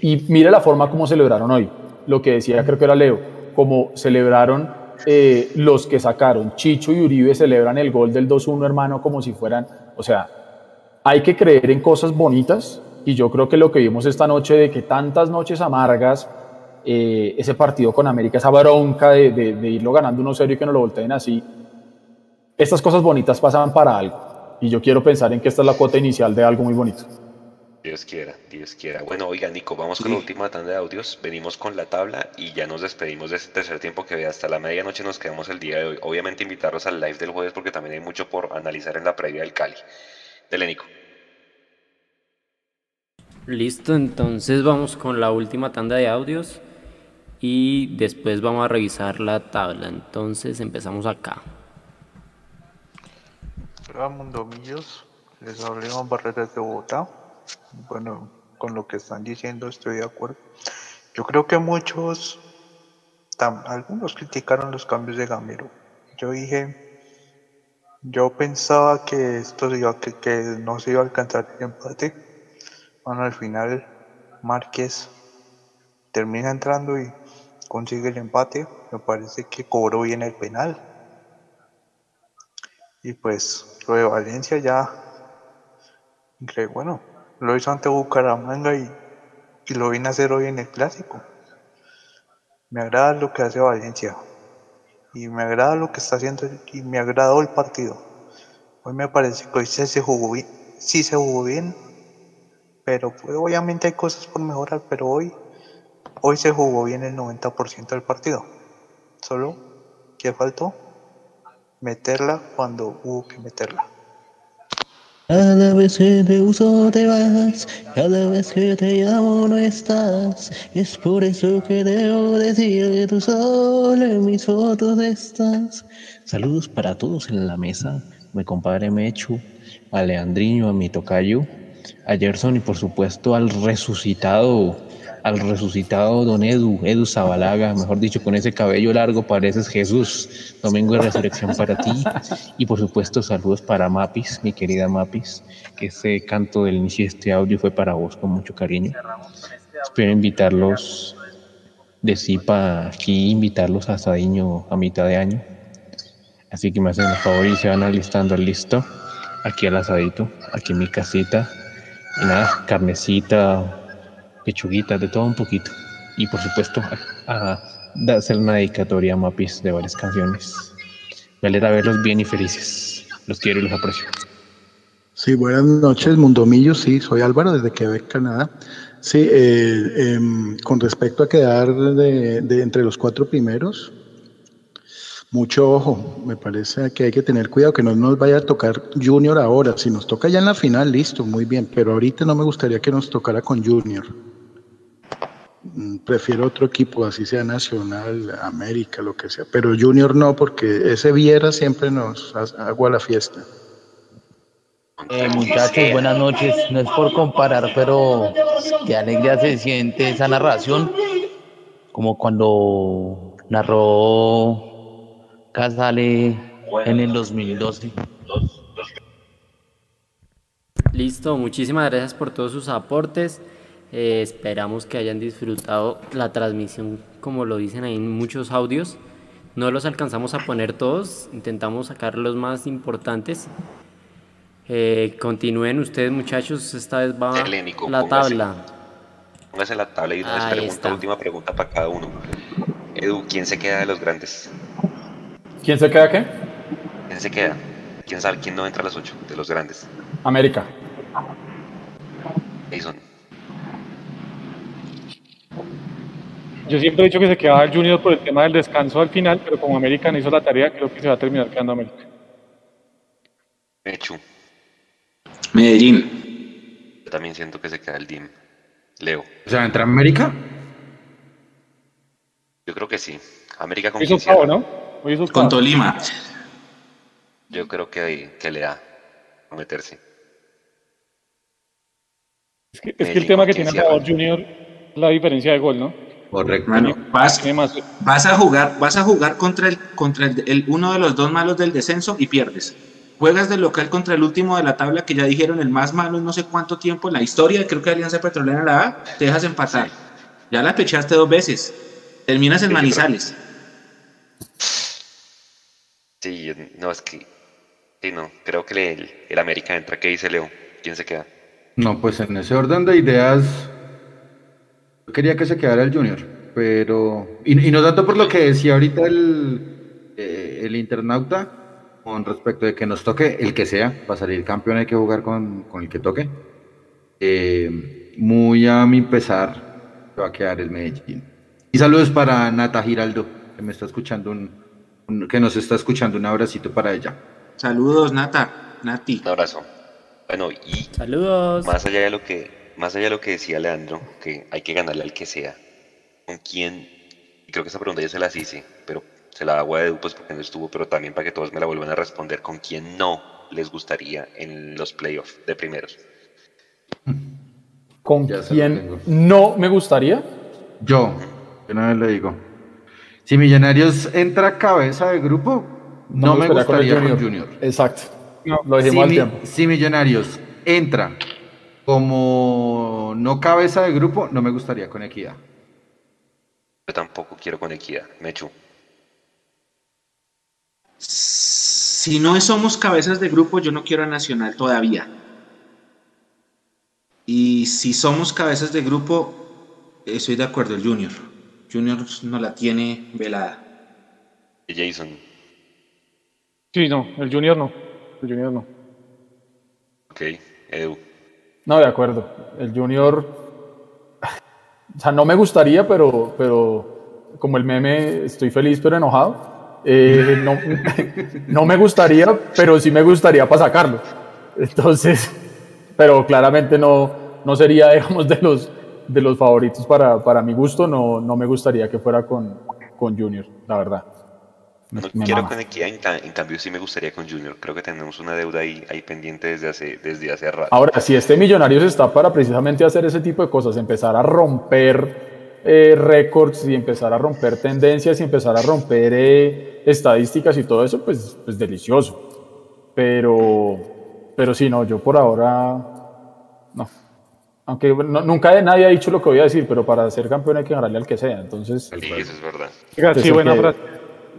Y mire la forma como celebraron hoy. Lo que decía, creo que era Leo, como celebraron eh, los que sacaron. Chicho y Uribe celebran el gol del 2-1, hermano, como si fueran. O sea, hay que creer en cosas bonitas. Y yo creo que lo que vimos esta noche, de que tantas noches amargas, eh, ese partido con América, esa bronca de, de, irlo ganando 1-0 y que no lo volteen así. Estas cosas bonitas pasan para algo. Y yo quiero pensar en que esta es la cuota inicial de algo muy bonito. Dios quiera, Dios quiera. Bueno, oiga, Nico, vamos con la última tanda de audios. Venimos con la tabla y ya nos despedimos de este tercer tiempo que ve hasta la medianoche. Nos quedamos el día de hoy. Obviamente, invitarlos al live del jueves porque también hay mucho por analizar en la previa del Cali. Dele, Nico. Listo, entonces vamos con la última tanda de audios y después vamos a revisar la tabla. Entonces empezamos acá. Hola Mundomillos, les hablé con Barreras de Bogotá. Bueno, con lo que están diciendo estoy de acuerdo. Yo creo que muchos, algunos criticaron los cambios de Gamero. Yo dije, yo pensaba que esto iba, que, que no se iba a alcanzar el empate. Bueno, al final Márquez termina entrando y consigue el empate. Me parece que cobró bien el penal. Y pues lo de Valencia ya. Bueno, lo hizo ante Bucaramanga y, y lo vine a hacer hoy en el clásico. Me agrada lo que hace Valencia. Y me agrada lo que está haciendo y me agradó el partido. Hoy me parece que hoy se jugó bien. Sí se jugó bien. Pero pues, obviamente hay cosas por mejorar. Pero hoy Hoy se jugó bien el 90% del partido. Solo que faltó meterla cuando hubo que meterla. Cada vez que te uso te vas, cada vez que te llamo no estás. Es por eso que debo decir que tú solo en mis fotos estás. Saludos para todos en la mesa, mi compadre Mechu, a Leandriño, a mi tocayo, a Gerson y por supuesto al resucitado al resucitado don Edu, Edu Zabalaga, mejor dicho, con ese cabello largo pareces Jesús. Domingo de resurrección para ti. Y por supuesto, saludos para Mapis, mi querida Mapis, que ese canto del inicio de este audio fue para vos con mucho cariño. Espero invitarlos de Zipa aquí, invitarlos a Sadiño a mitad de año. Así que me hacen el favor y se van alistando listo. Aquí al asadito, aquí en mi casita. Y nada, carnecita, pechuguitas, de todo un poquito. Y por supuesto, a, hacer una dedicatoria a Mapis de varias canciones. Me alegra verlos bien y felices. Los quiero y los aprecio. Sí, buenas noches, Mundomillo. Sí, soy Álvaro desde Quebec, Canadá. Sí, eh, em, con respecto a quedar de, de entre los cuatro primeros, mucho ojo. Me parece que hay que tener cuidado que no nos vaya a tocar Junior ahora. Si nos toca ya en la final, listo, muy bien. Pero ahorita no me gustaría que nos tocara con Junior. Mm, Prefiero otro equipo, así sea Nacional, América, lo que sea. Pero Junior no, porque ese Viera siempre nos agua la fiesta. Eh, muchachos, buenas noches. No es por comparar, pero qué alegría se siente esa narración, como cuando narró Casale en el 2012. Listo, muchísimas gracias por todos sus aportes. Eh, esperamos que hayan disfrutado la transmisión, como lo dicen ahí en muchos audios. No los alcanzamos a poner todos, intentamos sacar los más importantes. Eh, continúen ustedes, muchachos. Esta vez va la póngase. tabla. Póngase la tabla y una pregunta, última pregunta para cada uno. Edu, ¿quién se queda de los grandes? ¿Quién se queda qué? ¿Quién se queda? ¿Quién sabe quién no entra a las 8 de los grandes? América. Jason. Yo siempre he dicho que se quedaba el Junior por el tema del descanso al final, pero como América no hizo la tarea, creo que se va a terminar quedando América. Mechu. Medellín. Yo también siento que se queda el DIM. Leo. O sea, ¿entra América? Yo creo que sí. América con hizo. ¿no? Hizo Con. Tolima. Yo creo que, que le da a meterse. Es que, es que el tema que tiene a favor Junior la diferencia de gol, ¿no? Correcto. Mano, vas, a jugar, vas a jugar contra el, contra el, el- uno de los dos malos del descenso y pierdes. Juegas de local contra el último de la tabla que ya dijeron el más malo en no sé cuánto tiempo en la historia, creo que Alianza Petrolera la A, te dejas empatar. Ya la pechaste dos veces. Terminas en Manizales. Sí, yo- no, es que. Sí, no. Creo que el, el América entra. ¿Qué dice Leo? ¿Quién se queda? No, pues en ese orden de ideas, yo quería que se quedara el Junior, pero. Y, y no tanto por lo que decía ahorita el, eh, el internauta, con respecto de que nos toque el que sea, para salir campeón hay que jugar con, con el que toque. Eh, muy a mi pesar, va a quedar el Medellín. Y saludos para Nata Giraldo, que me está escuchando un, un- que nos está escuchando. Un abracito para ella. Saludos, Nata. Nati. Un abrazo. Bueno, y Saludos. más allá de lo que, más allá de lo que decía Leandro, que hay que ganarle al que sea. ¿Con quién? Y creo que esa pregunta ya se las hice, pero se la hago a Edu pues porque no estuvo, pero también para que todos me la vuelvan a responder. ¿Con quién no les gustaría en los playoffs de primeros? ¿Con Ya quién no me gustaría? Yo, una vez le digo. Si Millonarios entra cabeza de grupo, no, me gustaría con el gustaría con Junior. Exacto. No. Lo dijimos si, al mi- tiempo. si Millonarios entra como no cabeza de grupo, no me gustaría con Equidad. Yo tampoco quiero con equidad. Mechu. Si no somos cabezas de grupo, yo no quiero a Nacional todavía. Y si somos cabezas de grupo, estoy de acuerdo, el Junior. Junior no la tiene velada. Y Jason. Sí, no, el Junior no. El Junior no. Ok. Edu. No, de acuerdo. El Junior. O sea, no me gustaría, pero, pero como el meme, estoy feliz pero enojado. Eh, no, no me gustaría, pero sí me gustaría para sacarlo. Entonces, pero claramente no, no sería, digamos, de los, de los favoritos para, para mi gusto. No, no me gustaría que fuera con, con Junior, la verdad. Me- No me quiero mama. con equidad, en, ca- en cambio sí me gustaría con Junior. Creo que tenemos una deuda ahí, ahí pendiente desde hace, desde hace rato. Ahora, si este Millonarios está para precisamente hacer ese tipo de cosas, empezar a romper eh, récords y empezar a romper tendencias y empezar a romper eh, estadísticas y todo eso, pues, pues delicioso. Pero, pero sí, no, yo por ahora, no. Aunque no- nunca nadie ha dicho lo que voy a decir, pero para ser campeón hay que ganarle al que sea. Entonces, Sí, eso es verdad. Oiga, pues sí, buena frase.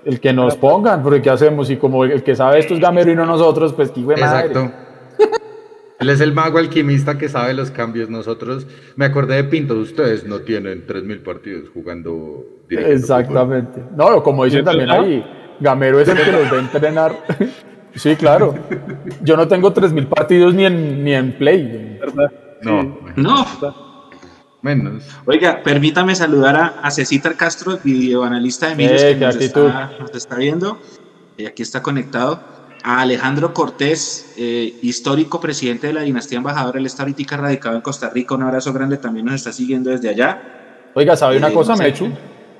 El que nos pongan, porque ¿qué hacemos? Y como el que sabe esto es Gamero y no nosotros, pues qué madre. Exacto. Él es el mago alquimista que sabe los cambios. Nosotros, me acordé de Pinto, ustedes no tienen 3.000 partidos jugando dirigiendo Exactamente. No, como dicen ¿Y es también verdad? ahí, Gamero es el que los va a entrenar. Sí, claro. Yo no tengo 3.000 partidos ni en, ni en Play. No. No. Menos. Oiga, permítame saludar a, a Cecita Castro, videoanalista de Millos, Eh, que nos está, nos está viendo. Y aquí está conectado. A Alejandro Cortés, eh, histórico presidente de la dinastía embajadora. Él está ahorita radicado en Costa Rica. Un abrazo grande, también nos está siguiendo desde allá. Oiga, ¿sabe una Eh, cosa, no sé. Mechu?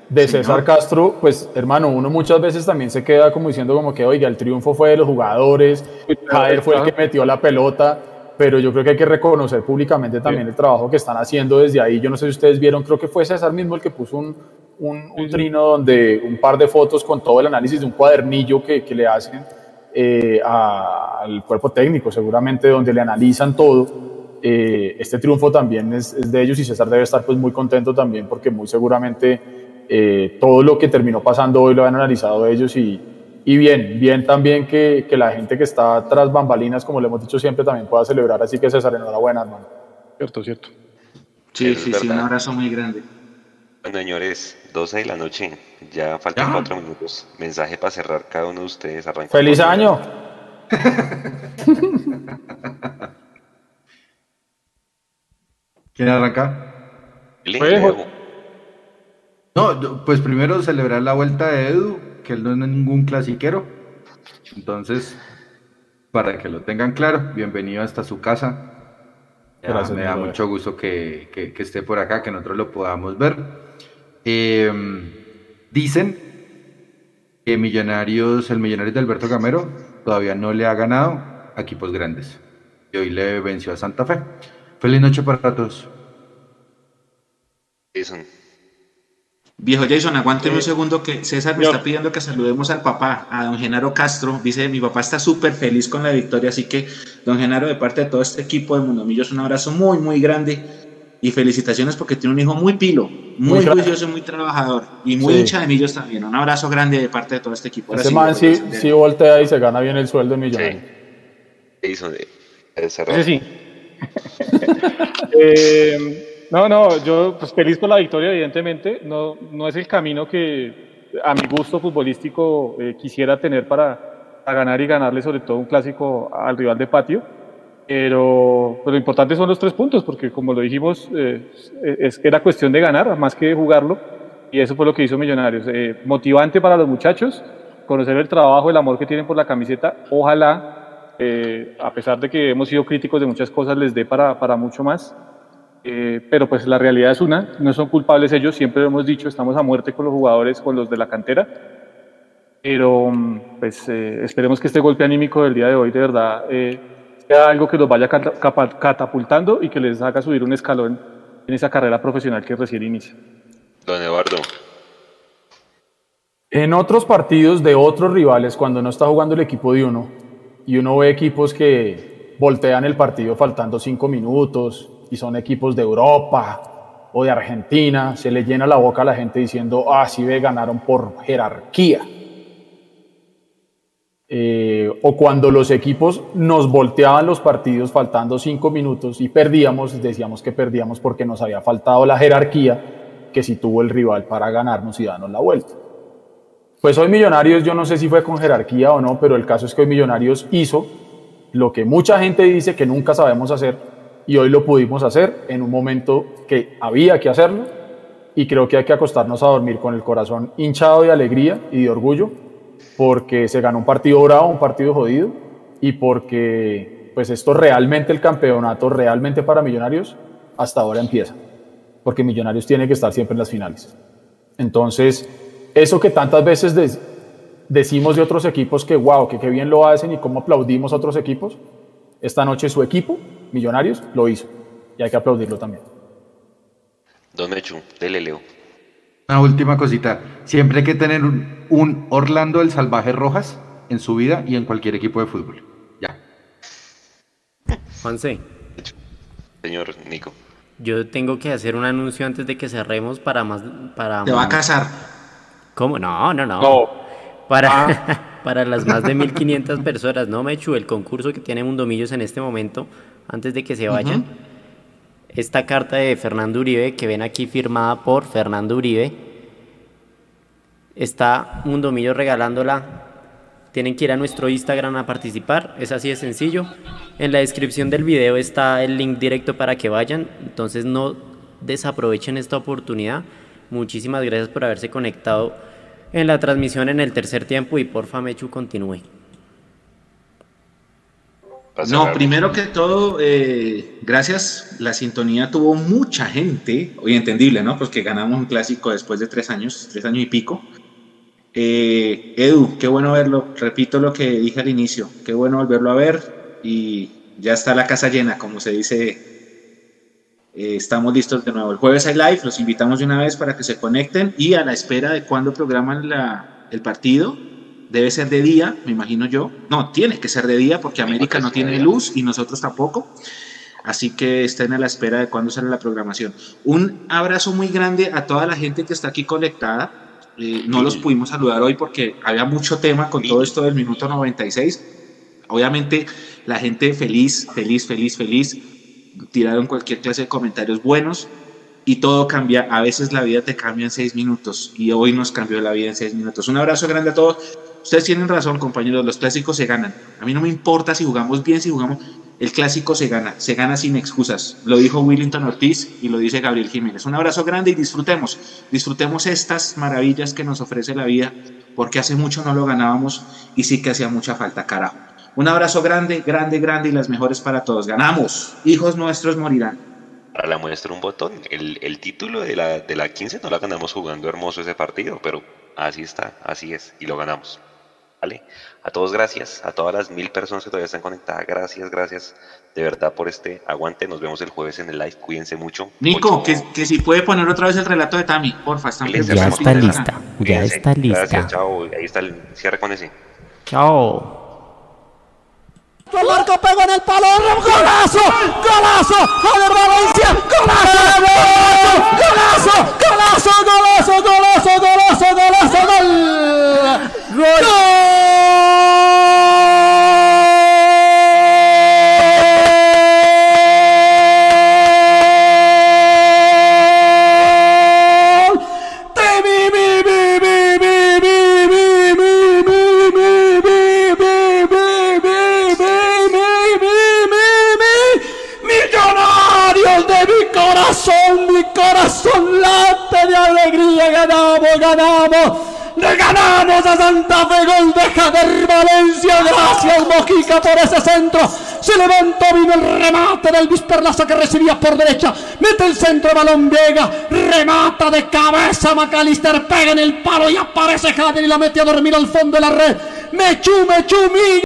De César Castro, pues hermano, uno muchas veces también se queda como diciendo como que, oiga, el triunfo fue de los jugadores, Jader fue el que metió la pelota, pero yo creo que hay que reconocer públicamente también el trabajo que están haciendo desde ahí. Yo no sé si ustedes vieron, creo que fue César mismo el que puso un, un, un trino donde un par de fotos con todo el análisis de un cuadernillo que, que le hacen eh, a- al cuerpo técnico, seguramente donde le analizan todo. Eh, este triunfo también es, es de ellos y César debe estar pues muy contento también porque muy seguramente eh, todo lo que terminó pasando hoy lo han analizado ellos y, y bien, bien también que, que la gente que está tras bambalinas, como le hemos dicho siempre, también pueda celebrar. Así que César, enhorabuena, hermano. Cierto, cierto. Sí, sí, sí, un abrazo muy grande. Bueno, señores, 12 de la noche. Ya faltan cuatro minutos. Mensaje para cerrar cada uno de ustedes. Arranca ¡Feliz año! ¿Quién arranca? No, pues primero celebrar la vuelta de Edu, que él no es ningún clasiquero. Entonces, para que lo tengan claro, bienvenido hasta su casa. Ya, Gracias, me mi da brother. mucho gusto que, que- que esté por acá, que nosotros lo podamos ver. Eh, dicen que Millonarios, el Millonarios de Alberto Gamero todavía no le ha ganado a equipos grandes. Y hoy le venció a Santa Fe. Feliz noche para todos. Jason. Viejo Jason, aguánteme un segundo que César me está pidiendo que saludemos al papá, a don Genaro Castro. Dice, mi papá está súper feliz con la victoria, así que don Genaro, de parte de todo este equipo de Mundomillos, un abrazo muy, muy grande y felicitaciones porque tiene un hijo muy pilo, muy, Muy juicioso, muy trabajador y muy Sí. hincha de Millos también. Un abrazo grande de parte de todo este equipo. Ahora Ese sí, man sí, sí voltea y se gana bien el sueldo de millonario. Jason, eh. Ese sí. Eh, no, no, yo pues feliz por la victoria, evidentemente. No, no es el camino que a mi gusto futbolístico eh, quisiera tener para, ganar y ganarle sobre todo un clásico al rival de patio. Pero, pero lo importante son los tres puntos, porque como lo dijimos, eh, es, era cuestión de ganar más que jugarlo. Y eso fue lo que hizo Millonarios. Eh, motivante para los muchachos, conocer el trabajo, el amor que tienen por la camiseta. Ojalá, eh, a pesar de que hemos sido críticos de muchas cosas, les dé para, para mucho más. Eh, pero pues la realidad es una, no son culpables ellos, siempre lo hemos dicho, estamos a muerte con los jugadores, con los de la cantera. Pero mm, pues eh, esperemos que este golpe anímico del día de hoy de verdad eh, sea algo que los vaya catapultando y que les haga subir un escalón en esa carrera profesional que recién inicia. Don Eduardo. En otros partidos de otros rivales, cuando no está jugando el equipo de uno, y uno ve equipos que voltean el partido faltando cinco minutos, y son equipos de Europa o de Argentina, se le llena la boca a la gente diciendo, ah, sí ve, ganaron por jerarquía. Eh, o cuando los equipos nos volteaban los partidos faltando cinco minutos y perdíamos, decíamos que perdíamos porque nos había faltado la jerarquía que si tuvo el rival para ganarnos y darnos la vuelta. Pues hoy Millonarios, yo no sé si fue con jerarquía o no, pero el caso es que hoy Millonarios hizo lo que mucha gente dice que nunca sabemos hacer y hoy lo pudimos hacer en un momento que había que hacerlo y creo que hay que acostarnos a dormir con el corazón hinchado de alegría y de orgullo porque se ganó un partido bravo, un partido jodido y porque pues esto realmente el campeonato realmente para Millonarios hasta ahora empieza porque Millonarios tiene que estar siempre en las finales. Entonces, eso que tantas veces decimos de otros equipos que wow, que qué bien lo hacen y cómo aplaudimos a otros equipos, esta noche su equipo, Millonarios, lo hizo y hay que aplaudirlo también. Don Mechu, dele Leo. Una última cosita. Siempre hay que tener un, un Orlando del Salvaje Rojas en su vida y en cualquier equipo de fútbol. Ya. Juanse, Señor Nico. yo tengo que hacer un anuncio antes de que cerremos para más... Para Te va a casar. ¿Cómo? No, no, no. No. Para, para las más de 1500 personas, ¿no, Mechu? El concurso que tiene Mundomillos en este momento, antes de que se vayan. Esta carta de Fernando Uribe, que ven aquí firmada por Fernando Uribe, está Mundomillos regalándola Tienen que ir a nuestro Instagram a participar, es así de sencillo. En la descripción del video está el link directo para que vayan, entonces no desaprovechen esta oportunidad. Muchísimas gracias por haberse conectado en la transmisión en el tercer tiempo y porfa Mechu continúe. No, primero que todo, eh, gracias. La sintonía tuvo mucha gente, hoy entendible, ¿no? Porque ganamos un clásico después de tres años, tres años y pico. Eh, Edu, qué bueno verlo. Repito lo que dije al inicio, qué bueno volverlo a ver y ya está la casa llena, como se dice. Eh, estamos listos de nuevo. El jueves hay live, los invitamos de una vez para que se conecten y a la espera de cuando programan la, el partido debe ser de día, me imagino yo. No, tiene que ser de día porque América no tiene luz y nosotros tampoco. Así que estén a la espera de cuándo sale la programación. Un abrazo muy grande a toda la gente que está aquí conectada. Eh, no los pudimos saludar hoy porque había mucho tema con todo esto del minuto 96. Obviamente la gente feliz, feliz, feliz, feliz. Tiraron cualquier clase de comentarios buenos y todo cambia. A veces la vida te cambia en seis minutos y hoy nos cambió la vida en seis minutos. Un abrazo grande a todos. Ustedes tienen razón, compañeros, los clásicos se ganan. A mí no me importa si jugamos bien, si jugamos... El clásico se gana, se gana sin excusas. Lo dijo Willington Ortiz y lo dice Gabriel Jiménez. Un abrazo grande y disfrutemos. Disfrutemos estas maravillas que nos ofrece la vida, porque hace mucho no lo ganábamos y sí que hacía mucha falta, carajo. Un abrazo grande, grande, grande y las mejores para todos. Ganamos. Hijos nuestros morirán. Para la muestra un botón. El, el título de la, de la 15 no la ganamos jugando hermoso ese partido, pero así está, así es, y lo ganamos. ¿Vale? A todos gracias, a todas las mil personas que todavía están conectadas, gracias, gracias de verdad por este aguante. Nos vemos el jueves en el live, cuídense mucho. Nico, que, que, si puede poner otra vez el relato de Tami, porfa. Están ya está lista, ya está lista. Gracias, chao. Ahí está el cierre con ese. Chao. El marco pegó en el palo, golazo, golazo, Javier Valencia, golazo, golazo, golazo, golazo, golazo, golazo, golazo, gol, gol. Alegría, ganamos, ganamos, ganamos a Santa Fe, gol de Javier Valencia, gracias Mojica por ese centro, se levantó, vino el remate del Luis Perlaza que recibía por derecha, mete el centro, balón Vega, remata de cabeza, Macalister pega en el palo y aparece Javier y la mete a dormir al fondo de la red, Mechu, Mechu, mi